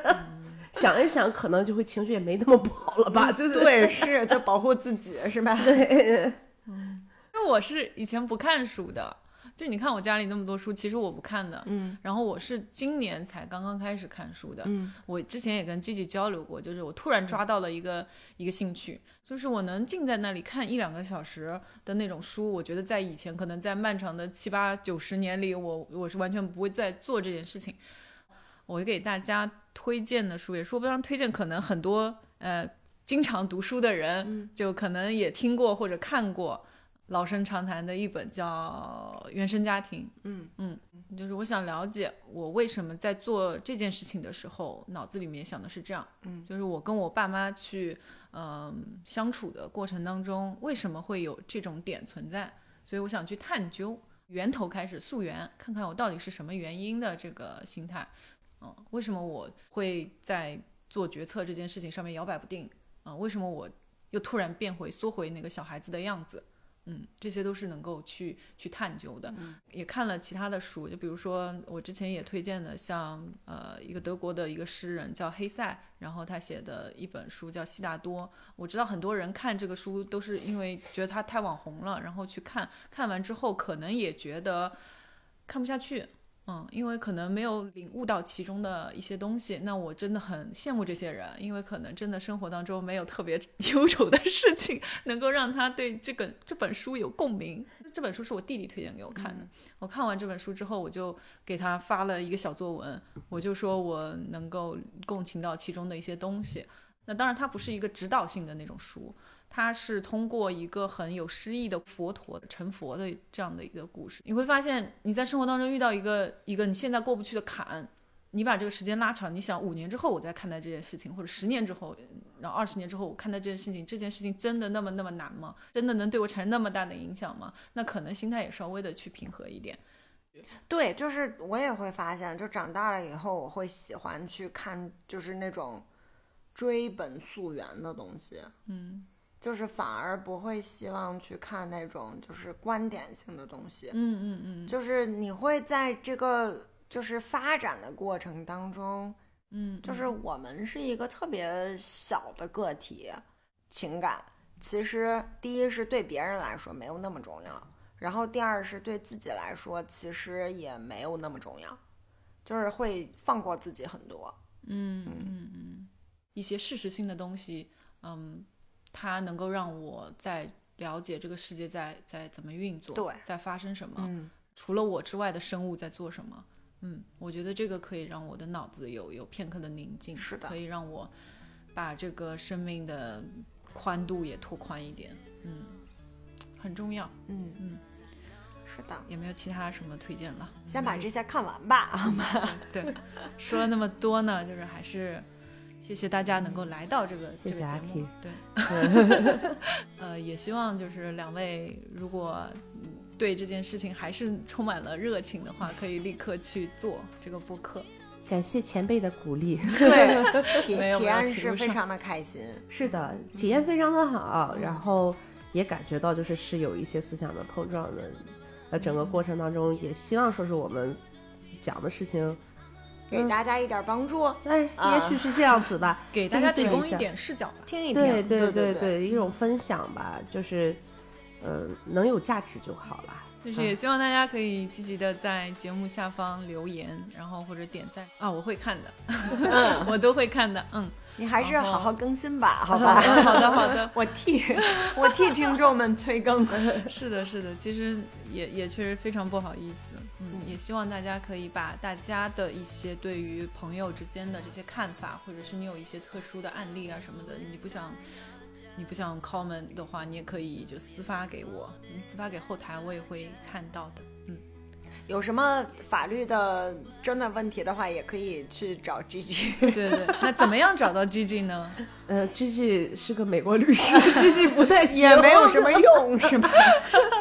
Speaker 2: 想一想，可能就会情绪也没那么不好了吧？就是
Speaker 1: 对，是就保护自己，是吧？
Speaker 2: 对，
Speaker 3: 因为我是以前不看书的，就你看我家里那么多书，其实我不看的。
Speaker 1: 嗯
Speaker 3: 然后我是今年才刚刚开始看书的。
Speaker 1: 嗯
Speaker 3: 我之前也跟 Gigi 交流过，就是我突然抓到了一个、一个兴趣，就是我能静在那里看一两个小时的那种书。我觉得在以前可能在漫长的七八九十年里，我我是完全不会再做这件事情。我给大家推荐的书也说不上推荐，可能很多呃经常读书的人
Speaker 1: 嗯
Speaker 3: 就可能也听过或者看过。老生常谈的一本叫《原生家庭》，
Speaker 1: 嗯嗯
Speaker 3: 就是我想了解我为什么在做这件事情的时候，脑子里面想的是这样，
Speaker 1: 嗯
Speaker 3: 就是我跟我爸妈去嗯、相处的过程当中，为什么会有这种点存在？所以我想去探究源头，开始溯源，看看我到底是什么原因的这个心态，嗯，为什么我会在做决策这件事情上面摇摆不定？啊、为什么我又突然变回缩回那个小孩子的样子？嗯，这些都是能够去去探究的。也看了其他的书，就比如说我之前也推荐的，像呃一个德国的一个诗人叫黑塞，然后他写的一本书叫《悉达多》。我知道很多人看这个书都是因为觉得他太网红了，然后去看，看完之后可能也觉得看不下去，嗯，因为可能没有领悟到其中的一些东西，那我真的很羡慕这些人，因为可能真的生活当中没有特别 [LAUGHS] 忧愁的事情，能够让他对这个这本书有共鸣。这本书是我弟弟推荐给我看的，我看完这本书之后，我就给他发了一个小作文，我就说我能够共情到其中的一些东西。那当然，它不是一个指导性的那种书，它是通过一个很有诗意的佛陀成佛的这样的一个故事。你会发现，你在生活当中遇到一个一个你现在过不去的坎，你把这个时间拉长，你想五年之后我再看待这件事情，或者十年之后，然后二十年之后我看待这件事情，这件事情真的那么那么难吗？真的能对我产生那么大的影响吗？那可能心态也稍微的去平和一点。
Speaker 1: 对，就是我也会发现，就长大了以后，我会喜欢去看，就是那种追本溯源的东西。
Speaker 3: 嗯
Speaker 1: 就是反而不会希望去看那种就是观点性的东西。
Speaker 3: 嗯嗯嗯
Speaker 1: 就是你会在这个就是发展的过程当中，
Speaker 3: 嗯，
Speaker 1: 就是我们是一个特别小的个体，情感其实第一是对别人来说没有那么重要，然后第二是对自己来说其实也没有那么重要，就是会放过自己很多。
Speaker 3: 嗯嗯嗯，一些事实性的东西，嗯，它能够让我在了解这个世界在在怎么运作，
Speaker 1: 对
Speaker 3: 在发生什么，
Speaker 1: 嗯，
Speaker 3: 除了我之外的生物在做什么。嗯，我觉得这个可以让我的脑子有有片刻的宁静，
Speaker 1: 是的
Speaker 3: 可以让我把这个生命的宽度也拓宽一点。嗯，很重要。
Speaker 1: 嗯
Speaker 3: 嗯，
Speaker 1: 是的。
Speaker 3: 有没有其他什么推荐了？
Speaker 1: 先把这些看完吧，好吗？
Speaker 3: 对，说了那么多呢，就是还是谢谢大家能够来到这个
Speaker 2: 谢谢
Speaker 3: 这个节
Speaker 2: 阿
Speaker 3: 目
Speaker 2: K。
Speaker 3: 对，[LAUGHS] 呃，也希望就是两位如果嗯对这件事情还是充满了热情的话，可以立刻去做这个播客。
Speaker 2: 感谢前辈的鼓励。[LAUGHS]
Speaker 1: 对，体体验是非常的开心。
Speaker 2: 是的，体验非常的好，然后也感觉到就是是有一些思想的碰撞的。呃，整个过程当中也希望说是我们讲的事情，
Speaker 1: 给大家一点帮助，
Speaker 2: 哎，
Speaker 1: 啊
Speaker 2: 也许是这样子吧，[LAUGHS]
Speaker 3: 给大家提供一点视角。
Speaker 1: 听一听。
Speaker 2: 对
Speaker 1: 对
Speaker 2: 对
Speaker 1: 对，
Speaker 2: 一种分享吧，就是，呃，能有价值就好了。
Speaker 3: 就是也希望大家可以积极的在节目下方留言，然后或者点赞啊，我会看的，[LAUGHS] 我都会看的。嗯，
Speaker 1: 你还是好好更新吧，好吧？
Speaker 3: 好的 [LAUGHS] 好的，
Speaker 1: 我替我替听众们催更。
Speaker 3: 是的，是的，其实也也确实非常不好意思，嗯，也希望大家可以把大家的一些对于朋友之间的这些看法，或者是你有一些特殊的案例啊什么的，你不想你不想 comment 的话，你也可以就私发给我，你私发给后台，我也会看到的。嗯，
Speaker 1: 有什么法律的真的问题的话，也可以去找 G G。
Speaker 3: 对对对，那怎么样找到 Gigi 呢？
Speaker 2: 呃，G G 是个美国律师，G G 不太 [LAUGHS]
Speaker 1: 也没有什么用，是吧？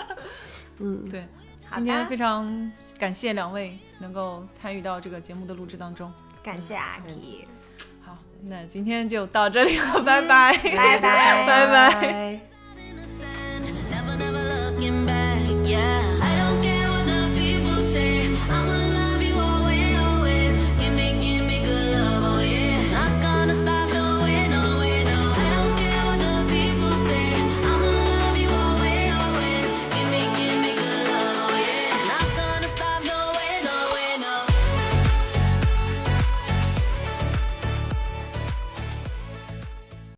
Speaker 1: [LAUGHS]
Speaker 2: 嗯，
Speaker 3: 对，
Speaker 1: 好
Speaker 3: 今天非常感谢两位能够参与到这个节目的录制当中。
Speaker 1: 感谢阿 K，
Speaker 3: 好，那今天就到这里了，拜拜，
Speaker 1: 拜拜 [LAUGHS]
Speaker 3: 拜拜。
Speaker 2: 拜。